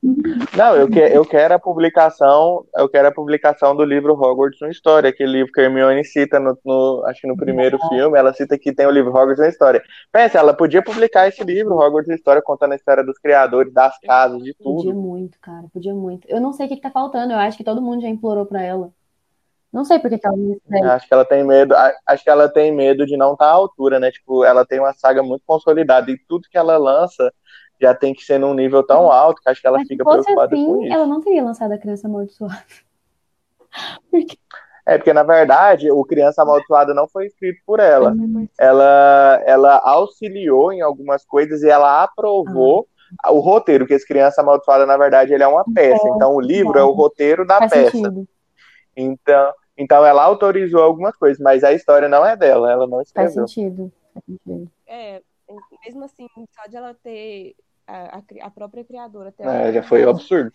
não, eu, que, eu quero a publicação, eu quero a publicação do livro Hogwarts uma História, aquele livro que a Hermione cita no, no acho que no primeiro filme, ela cita que tem o livro Hogwarts uma História. Pensa, ela podia publicar esse livro, Hogwarts uma História, contando a história dos criadores, das casas, de tudo. Podia muito, cara, podia muito. Eu não sei o que, que tá faltando, eu acho que todo mundo já implorou para ela. Não sei porque que ela não Acho que ela tem medo, acho que ela tem medo de não estar tá à altura, né? Tipo, ela tem uma saga muito consolidada e tudo que ela lança já tem que ser num nível tão alto que acho que ela Mas fica preocupada assim, com isso. Ela não teria lançado a Criança Amaldiçoada. Porque... É, porque na verdade o Criança Amaldiçoada não foi escrito por ela. Ela, ela auxiliou em algumas coisas e ela aprovou ah. o roteiro, que esse Criança Amaldiçoada, na verdade, ele é uma peça. É, então o livro é, é o roteiro da Faz peça. Sentido. Então, então ela autorizou algumas coisas, mas a história não é dela, ela não escreveu. Faz sentido. Faz sentido. É, mesmo assim, só de ela ter a, a, própria criadora. É, já foi absurdo.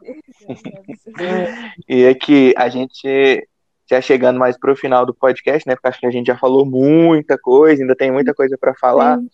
e é que a gente já chegando mais para o final do podcast, né? Porque acho que a gente já falou muita coisa, ainda tem muita coisa para falar. Sim.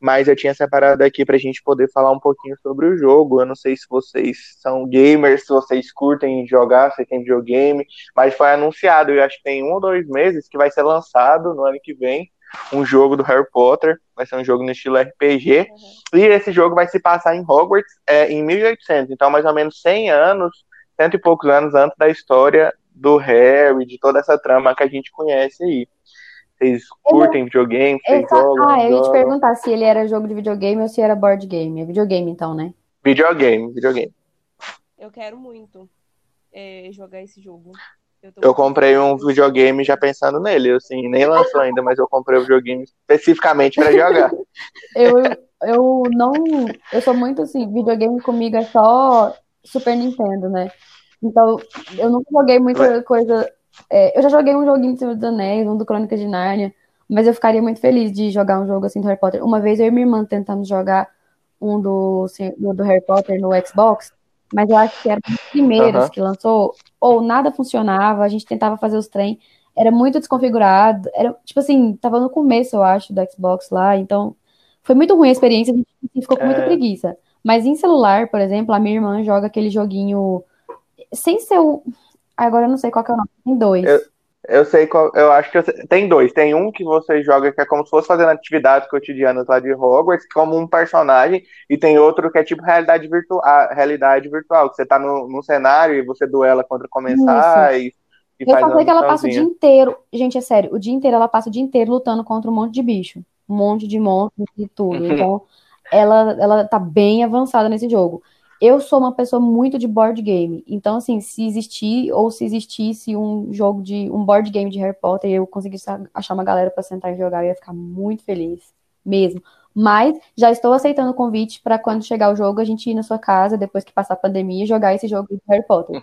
Mas eu tinha separado aqui para a gente poder falar um pouquinho sobre o jogo. Eu não sei se vocês são gamers, se vocês curtem jogar, se tem videogame, mas foi anunciado, eu acho que tem um ou dois meses que vai ser lançado no ano que vem um jogo do Harry Potter, vai ser um jogo no estilo RPG, uhum. e esse jogo vai se passar em Hogwarts é, em 1800, então mais ou menos 100 anos, cento e poucos anos antes da história do Harry, de toda essa trama que a gente conhece aí. Vocês curtem videogame? Vocês jogam? Ah, eu ia te perguntar se ele era jogo de videogame ou se era board game. É videogame então, né? Videogame, videogame. Eu quero muito é, jogar esse jogo. Eu, eu comprei um videogame já pensando nele, assim, nem lançou ainda, mas eu comprei o um videogame especificamente para jogar. eu, eu não. Eu sou muito assim, videogame comigo é só Super Nintendo, né? Então, eu nunca joguei muita coisa. É, eu já joguei um joguinho do Senhor dos Anéis, um do Crônica de Nárnia, mas eu ficaria muito feliz de jogar um jogo assim do Harry Potter. Uma vez eu e minha irmã tentamos jogar um do, do Harry Potter no Xbox, mas eu acho que era um dos primeiros uhum. que lançou, ou nada funcionava, a gente tentava fazer os trem, era muito desconfigurado, era, tipo assim, tava no começo, eu acho, do Xbox lá, então foi muito ruim a experiência, a gente ficou com muita é... preguiça. Mas em celular, por exemplo, a minha irmã joga aquele joguinho, sem ser o... Agora eu não sei qual que é o nome, tem dois. Eu... Eu sei qual. Eu acho que eu sei, tem dois. Tem um que você joga que é como se fosse fazendo atividades cotidianas lá de Hogwarts, como um personagem, e tem outro que é tipo realidade virtual, realidade virtual, que você tá no, no cenário e você duela contra comensais. E, e eu sei que ela passa o dia inteiro. Gente, é sério, o dia inteiro ela passa o dia inteiro lutando contra um monte de bicho. Um monte de monstros e tudo. Então, ela, ela tá bem avançada nesse jogo eu sou uma pessoa muito de board game. Então, assim, se existir ou se existisse um jogo de um board game de Harry Potter e eu conseguisse achar uma galera para sentar e jogar, eu ia ficar muito feliz, mesmo. Mas já estou aceitando o convite para quando chegar o jogo a gente ir na sua casa depois que passar a pandemia jogar esse jogo de Harry Potter.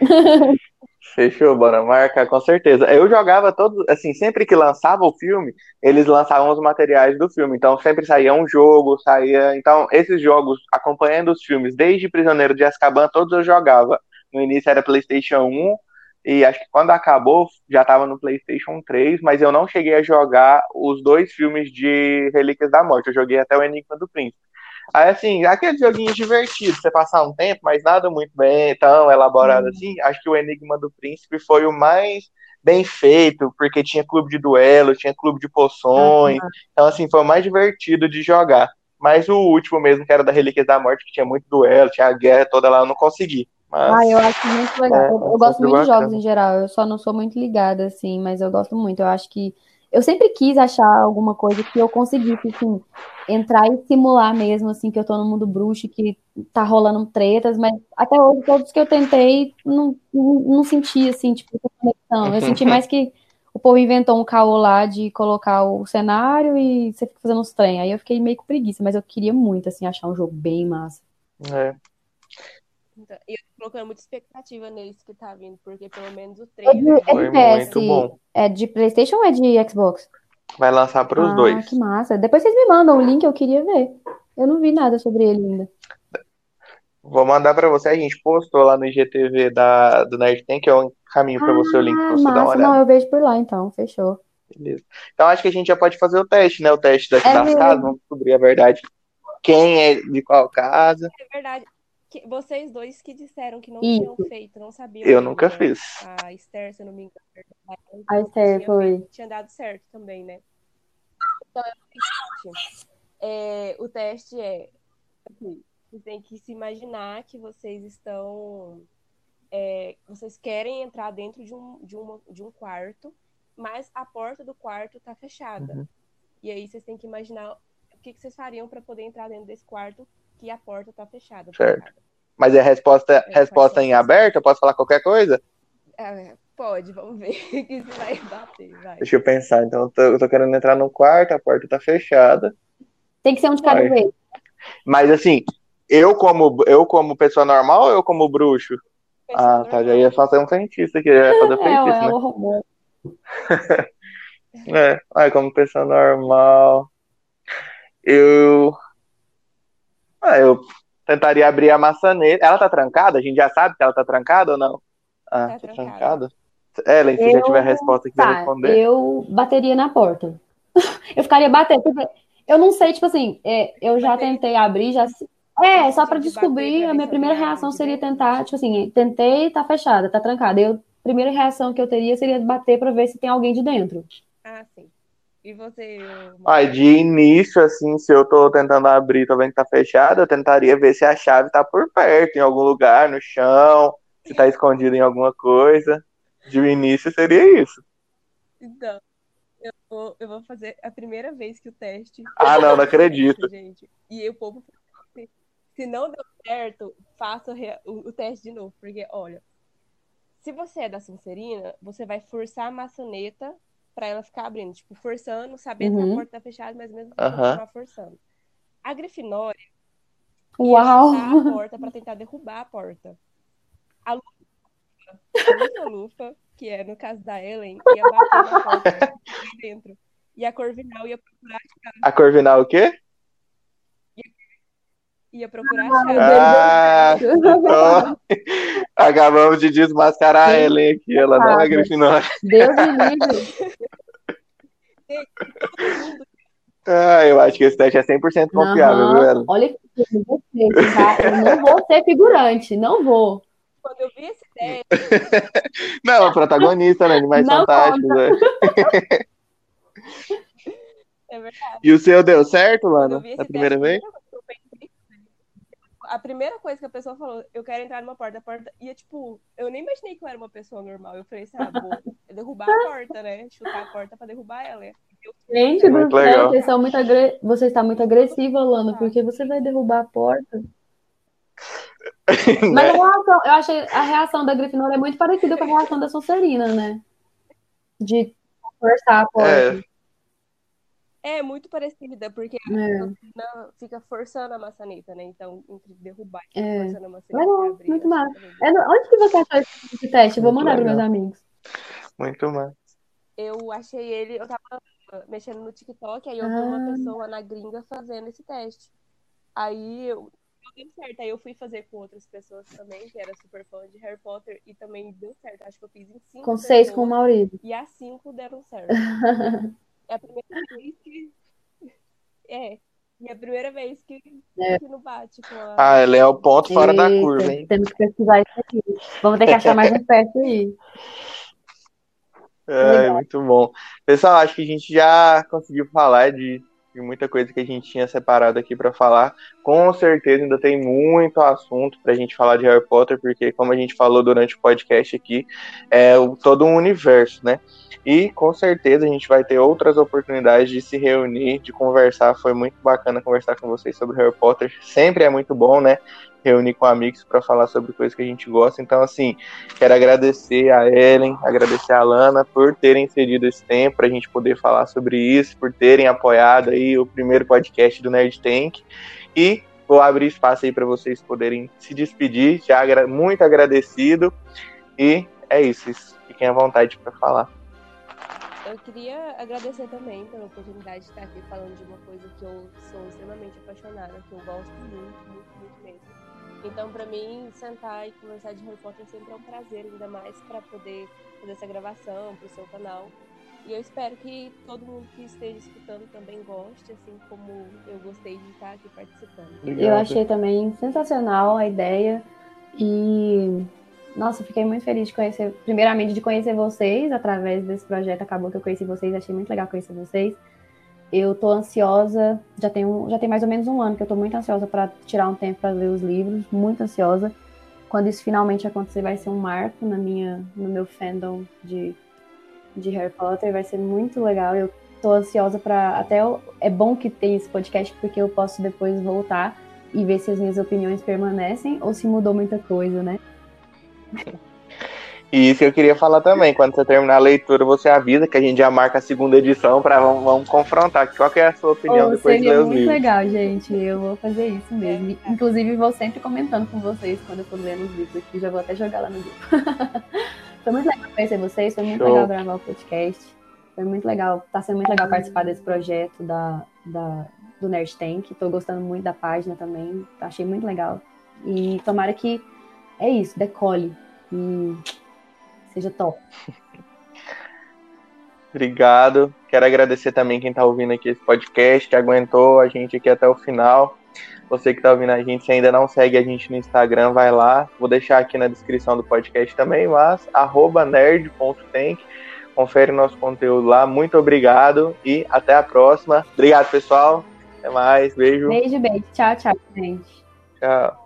Fechou, bora marcar, com certeza. Eu jogava todos, assim, sempre que lançava o filme, eles lançavam os materiais do filme. Então sempre saía um jogo, saía. Então, esses jogos, acompanhando os filmes, desde Prisioneiro de Azkaban, todos eu jogava. No início era PlayStation 1, e acho que quando acabou já estava no PlayStation 3, mas eu não cheguei a jogar os dois filmes de Relíquias da Morte. Eu joguei até o Enigma do Príncipe. Aí, assim, aquele joguinho divertido, você passar um tempo, mas nada muito bem, tão elaborado Hum. assim. Acho que o Enigma do Príncipe foi o mais bem feito, porque tinha clube de duelo, tinha clube de poções. Então, assim, foi o mais divertido de jogar. Mas o último mesmo, que era da Relíquias da Morte, que tinha muito duelo, tinha a guerra toda lá, eu não consegui. Mas, Ah, eu acho muito legal. É, eu, eu gosto muito de jogos bacana. em geral. Eu só não sou muito ligada, assim, mas eu gosto muito. Eu acho que. Eu sempre quis achar alguma coisa que eu conseguisse, assim, entrar e simular mesmo, assim, que eu tô no mundo bruxo, que tá rolando tretas, mas até hoje, todos que eu tentei, não, não, não senti, assim, tipo, conexão. Eu senti mais que o povo inventou um caô lá de colocar o cenário e você fica fazendo uns trem. Aí eu fiquei meio com preguiça, mas eu queria muito, assim, achar um jogo bem massa. é. Então, e eu tô colocando muita expectativa nesse que tá vindo, porque pelo menos o É de, trailer. é de Foi PS, muito bom. é de PlayStation ou é de Xbox? Vai lançar para os Ah, dois. que massa. Depois vocês me mandam o link, eu queria ver. Eu não vi nada sobre ele ainda. Vou mandar para você, a gente postou lá no IGTV da, do Nerd Tank, eu caminho para você o link para Ah, você dar uma massa. Não, olhada. eu vejo por lá então, fechou. Beleza. Então acho que a gente já pode fazer o teste, né? O teste daqui É das mesmo. casas, vamos descobrir a verdade. Quem é de qual casa. É verdade. Que vocês dois que disseram que não Isso. tinham feito, não sabiam Eu nunca ainda. fiz. A Esther, se eu não me engano, A Esther tinha foi. feito, tinha dado certo também, né? Então é o seguinte, é, o teste é assim, vocês têm que se imaginar que vocês estão é, vocês querem entrar dentro de um, de, uma, de um quarto, mas a porta do quarto tá fechada. Uhum. E aí vocês têm que imaginar o que, que vocês fariam para poder entrar dentro desse quarto que a porta tá fechada. Certo. trancada. Mas é resposta, É, resposta em aberto? Eu posso falar qualquer coisa? É, pode, vamos ver que se vai bater, vai. Deixa eu pensar. Então, eu tô, eu tô querendo entrar no quarto, a porta tá fechada. Tem que ser um de cada vez. Mas assim, eu como, eu como pessoa normal ou eu como bruxo? Pessoa Ah, tá. Já normal. ia fazer um feitiço aqui, já ia fazer É, é, feitiço, né? o robô. É, ai, como pessoa normal, eu. Ah, eu tentaria abrir a maçaneta. Ela tá trancada? A gente já sabe que ela tá trancada ou não? Ah, Tá tá trancada. trancada? Ellen, se já Eu- tiver a resposta que Tá, responder. eu bateria na porta. Eu ficaria batendo. porque Eu não sei, tipo assim, é, eu já Bateria- tentei abrir, já. É, só pra De bater descobrir, a minha primeira reação seria tentar, tipo assim, tentei, tá fechada, tá trancada. Eu, a primeira reação que eu teria seria bater pra ver se tem alguém de dentro. Ah, sim. E você? Ai, de início, assim, se eu tô tentando abrir, tô vendo que tá fechada, eu tentaria ver se a chave tá por perto, em algum lugar, no chão, se tá escondida em alguma coisa. De início seria isso. Então, eu vou, eu vou fazer a primeira vez que o teste. Ah, não, não acredito. Gente. E o povo, se, se não deu certo, faça o- o teste de novo. Porque, olha, se você é da Sonserina, você vai forçar a maçaneta pra ela ficar abrindo. Tipo, forçando, sabendo que Uhum. a porta tá fechada, mas mesmo assim Aham. continuar forçando. A Grifinória ia Uau! a porta pra tentar derrubar a porta. A Lufa, a Lufa Lufa, que é no caso da Ellen, ia bater na porta dentro. E a Corvinal ia procurar, A Corvinal o quê? Ia procurar a chave. Ah, acabamos de desmascarar a Ellen aqui, ela não é Grifinória. Deus me livre. Ah, eu acho que esse teste é 100% confiável, Aham. viu, Ellen? Olha que eu não vou ser, tá? Eu não vou ser figurante, não vou. Quando eu vi esse teste, Não, a protagonista, né? Animais Não Fantásticos, né? é verdade. E o seu deu certo, Lana? A primeira teste, vez? eu A primeira coisa que a pessoa falou, eu quero entrar numa porta, a porta ia tipo, eu nem imaginei que eu era uma pessoa normal. Eu falei assim, ah, vou derrubar a porta, né? Chutar a porta pra derrubar ela. Eu Gente do céu, legal. vocês são muito agre... você está muito agressiva, Lana, porque você vai derrubar a porta. Mas Né? a reação, eu achei a reação da Grifinória é muito parecida com a reação da Sonserina, né? De forçar a porta. É muito parecida, porque a É. Sonserina fica forçando a maçaneta, né? Então, entre derrubar e É. forçando a maçaneta Legal, e abrir. muito massa. é É, onde que você achou esse esse teste? Eu vou mandar para meus amigos. Muito mais. Eu achei ele, eu tava mexendo no TikTok, aí eu vi Ah. uma pessoa na gringa fazendo esse teste. Aí eu deu certo, aí eu fui fazer com outras pessoas também, que era super fã de Harry Potter, e também deu certo. Acho que eu fiz em cinco Com seis pessoas, com o Maurício. E as cinco deram certo. é a primeira vez que. É, E é a primeira vez que, É. que não bate com a. Ah, ela é o ponto fora da Eita, curva, hein? Temos que pesquisar isso aqui. Vamos ter que achar mais um perto aí. É, Legal. muito bom. Pessoal, acho que a gente já conseguiu falar de, de muita coisa que a gente tinha separado aqui para falar. Com certeza ainda tem muito assunto para a gente falar de Harry Potter, porque, como a gente falou durante o podcast aqui, é todo um universo, né? E com certeza a gente vai ter outras oportunidades de se reunir, de conversar. Foi muito bacana conversar com vocês sobre Harry Potter. Sempre é muito bom, né? Reunir com amigos para falar sobre coisas que a gente gosta. Então, assim, Quero agradecer a Ellen, agradecer a Lana por terem cedido esse tempo para a gente poder falar sobre isso, por terem apoiado aí o primeiro podcast do Nerd Tank. E vou abrir espaço aí para vocês poderem se despedir. Já agra- muito agradecido. E é isso. Fiquem à vontade para falar. Eu queria agradecer também pela oportunidade de estar aqui falando de uma coisa que eu sou extremamente apaixonada, que eu gosto muito, muito, muito mesmo. Então, pra mim, sentar e conversar de Harry Potter sempre é um prazer, ainda mais para poder fazer essa gravação pro seu canal. E eu espero que todo mundo que esteja escutando também goste, assim como eu gostei de estar aqui participando. Eu achei também sensacional a ideia e nossa, fiquei muito feliz de conhecer, primeiramente de conhecer vocês através desse projeto. Acabou que eu conheci vocês, achei muito legal conhecer vocês. Eu tô ansiosa, já tem, um, já tem mais ou menos um ano que eu tô muito ansiosa para tirar um tempo para ler os livros, muito ansiosa. Quando isso finalmente acontecer, vai ser um marco na minha, no meu fandom de, de Harry Potter, vai ser muito legal. Eu tô ansiosa para até eu- é bom que tem esse podcast porque eu posso depois voltar e ver se as minhas opiniões permanecem ou se mudou muita coisa, né? E isso que eu queria falar também. Quando você terminar a leitura, você avisa que a gente já marca a segunda edição para vamos, vamos confrontar. Qual que é a sua opinião Oh, depois de seria ler os muito livros? legal, gente. Eu vou fazer isso mesmo. É. Inclusive, vou sempre comentando com vocês quando eu for lendo os livros aqui. Já vou até jogar lá no grupo. foi muito legal conhecer vocês, foi muito Show. legal gravar o podcast. Foi muito legal, tá sendo muito legal participar desse projeto da, da, do Nerd Tank. Tô gostando muito da página também. Achei muito legal. E tomara que é isso, decole. E seja top. Obrigado. Quero agradecer também quem está ouvindo aqui esse podcast, que aguentou a gente aqui até o final. Você que está ouvindo a gente, se ainda não segue a gente no Instagram, vai lá. Vou deixar aqui na descrição do podcast também, mas arroba nerd.tank. Confere nosso conteúdo lá. Muito obrigado e até a próxima. Obrigado, pessoal. Até mais. Beijo. Beijo, beijo. Tchau, tchau, gente. Tchau.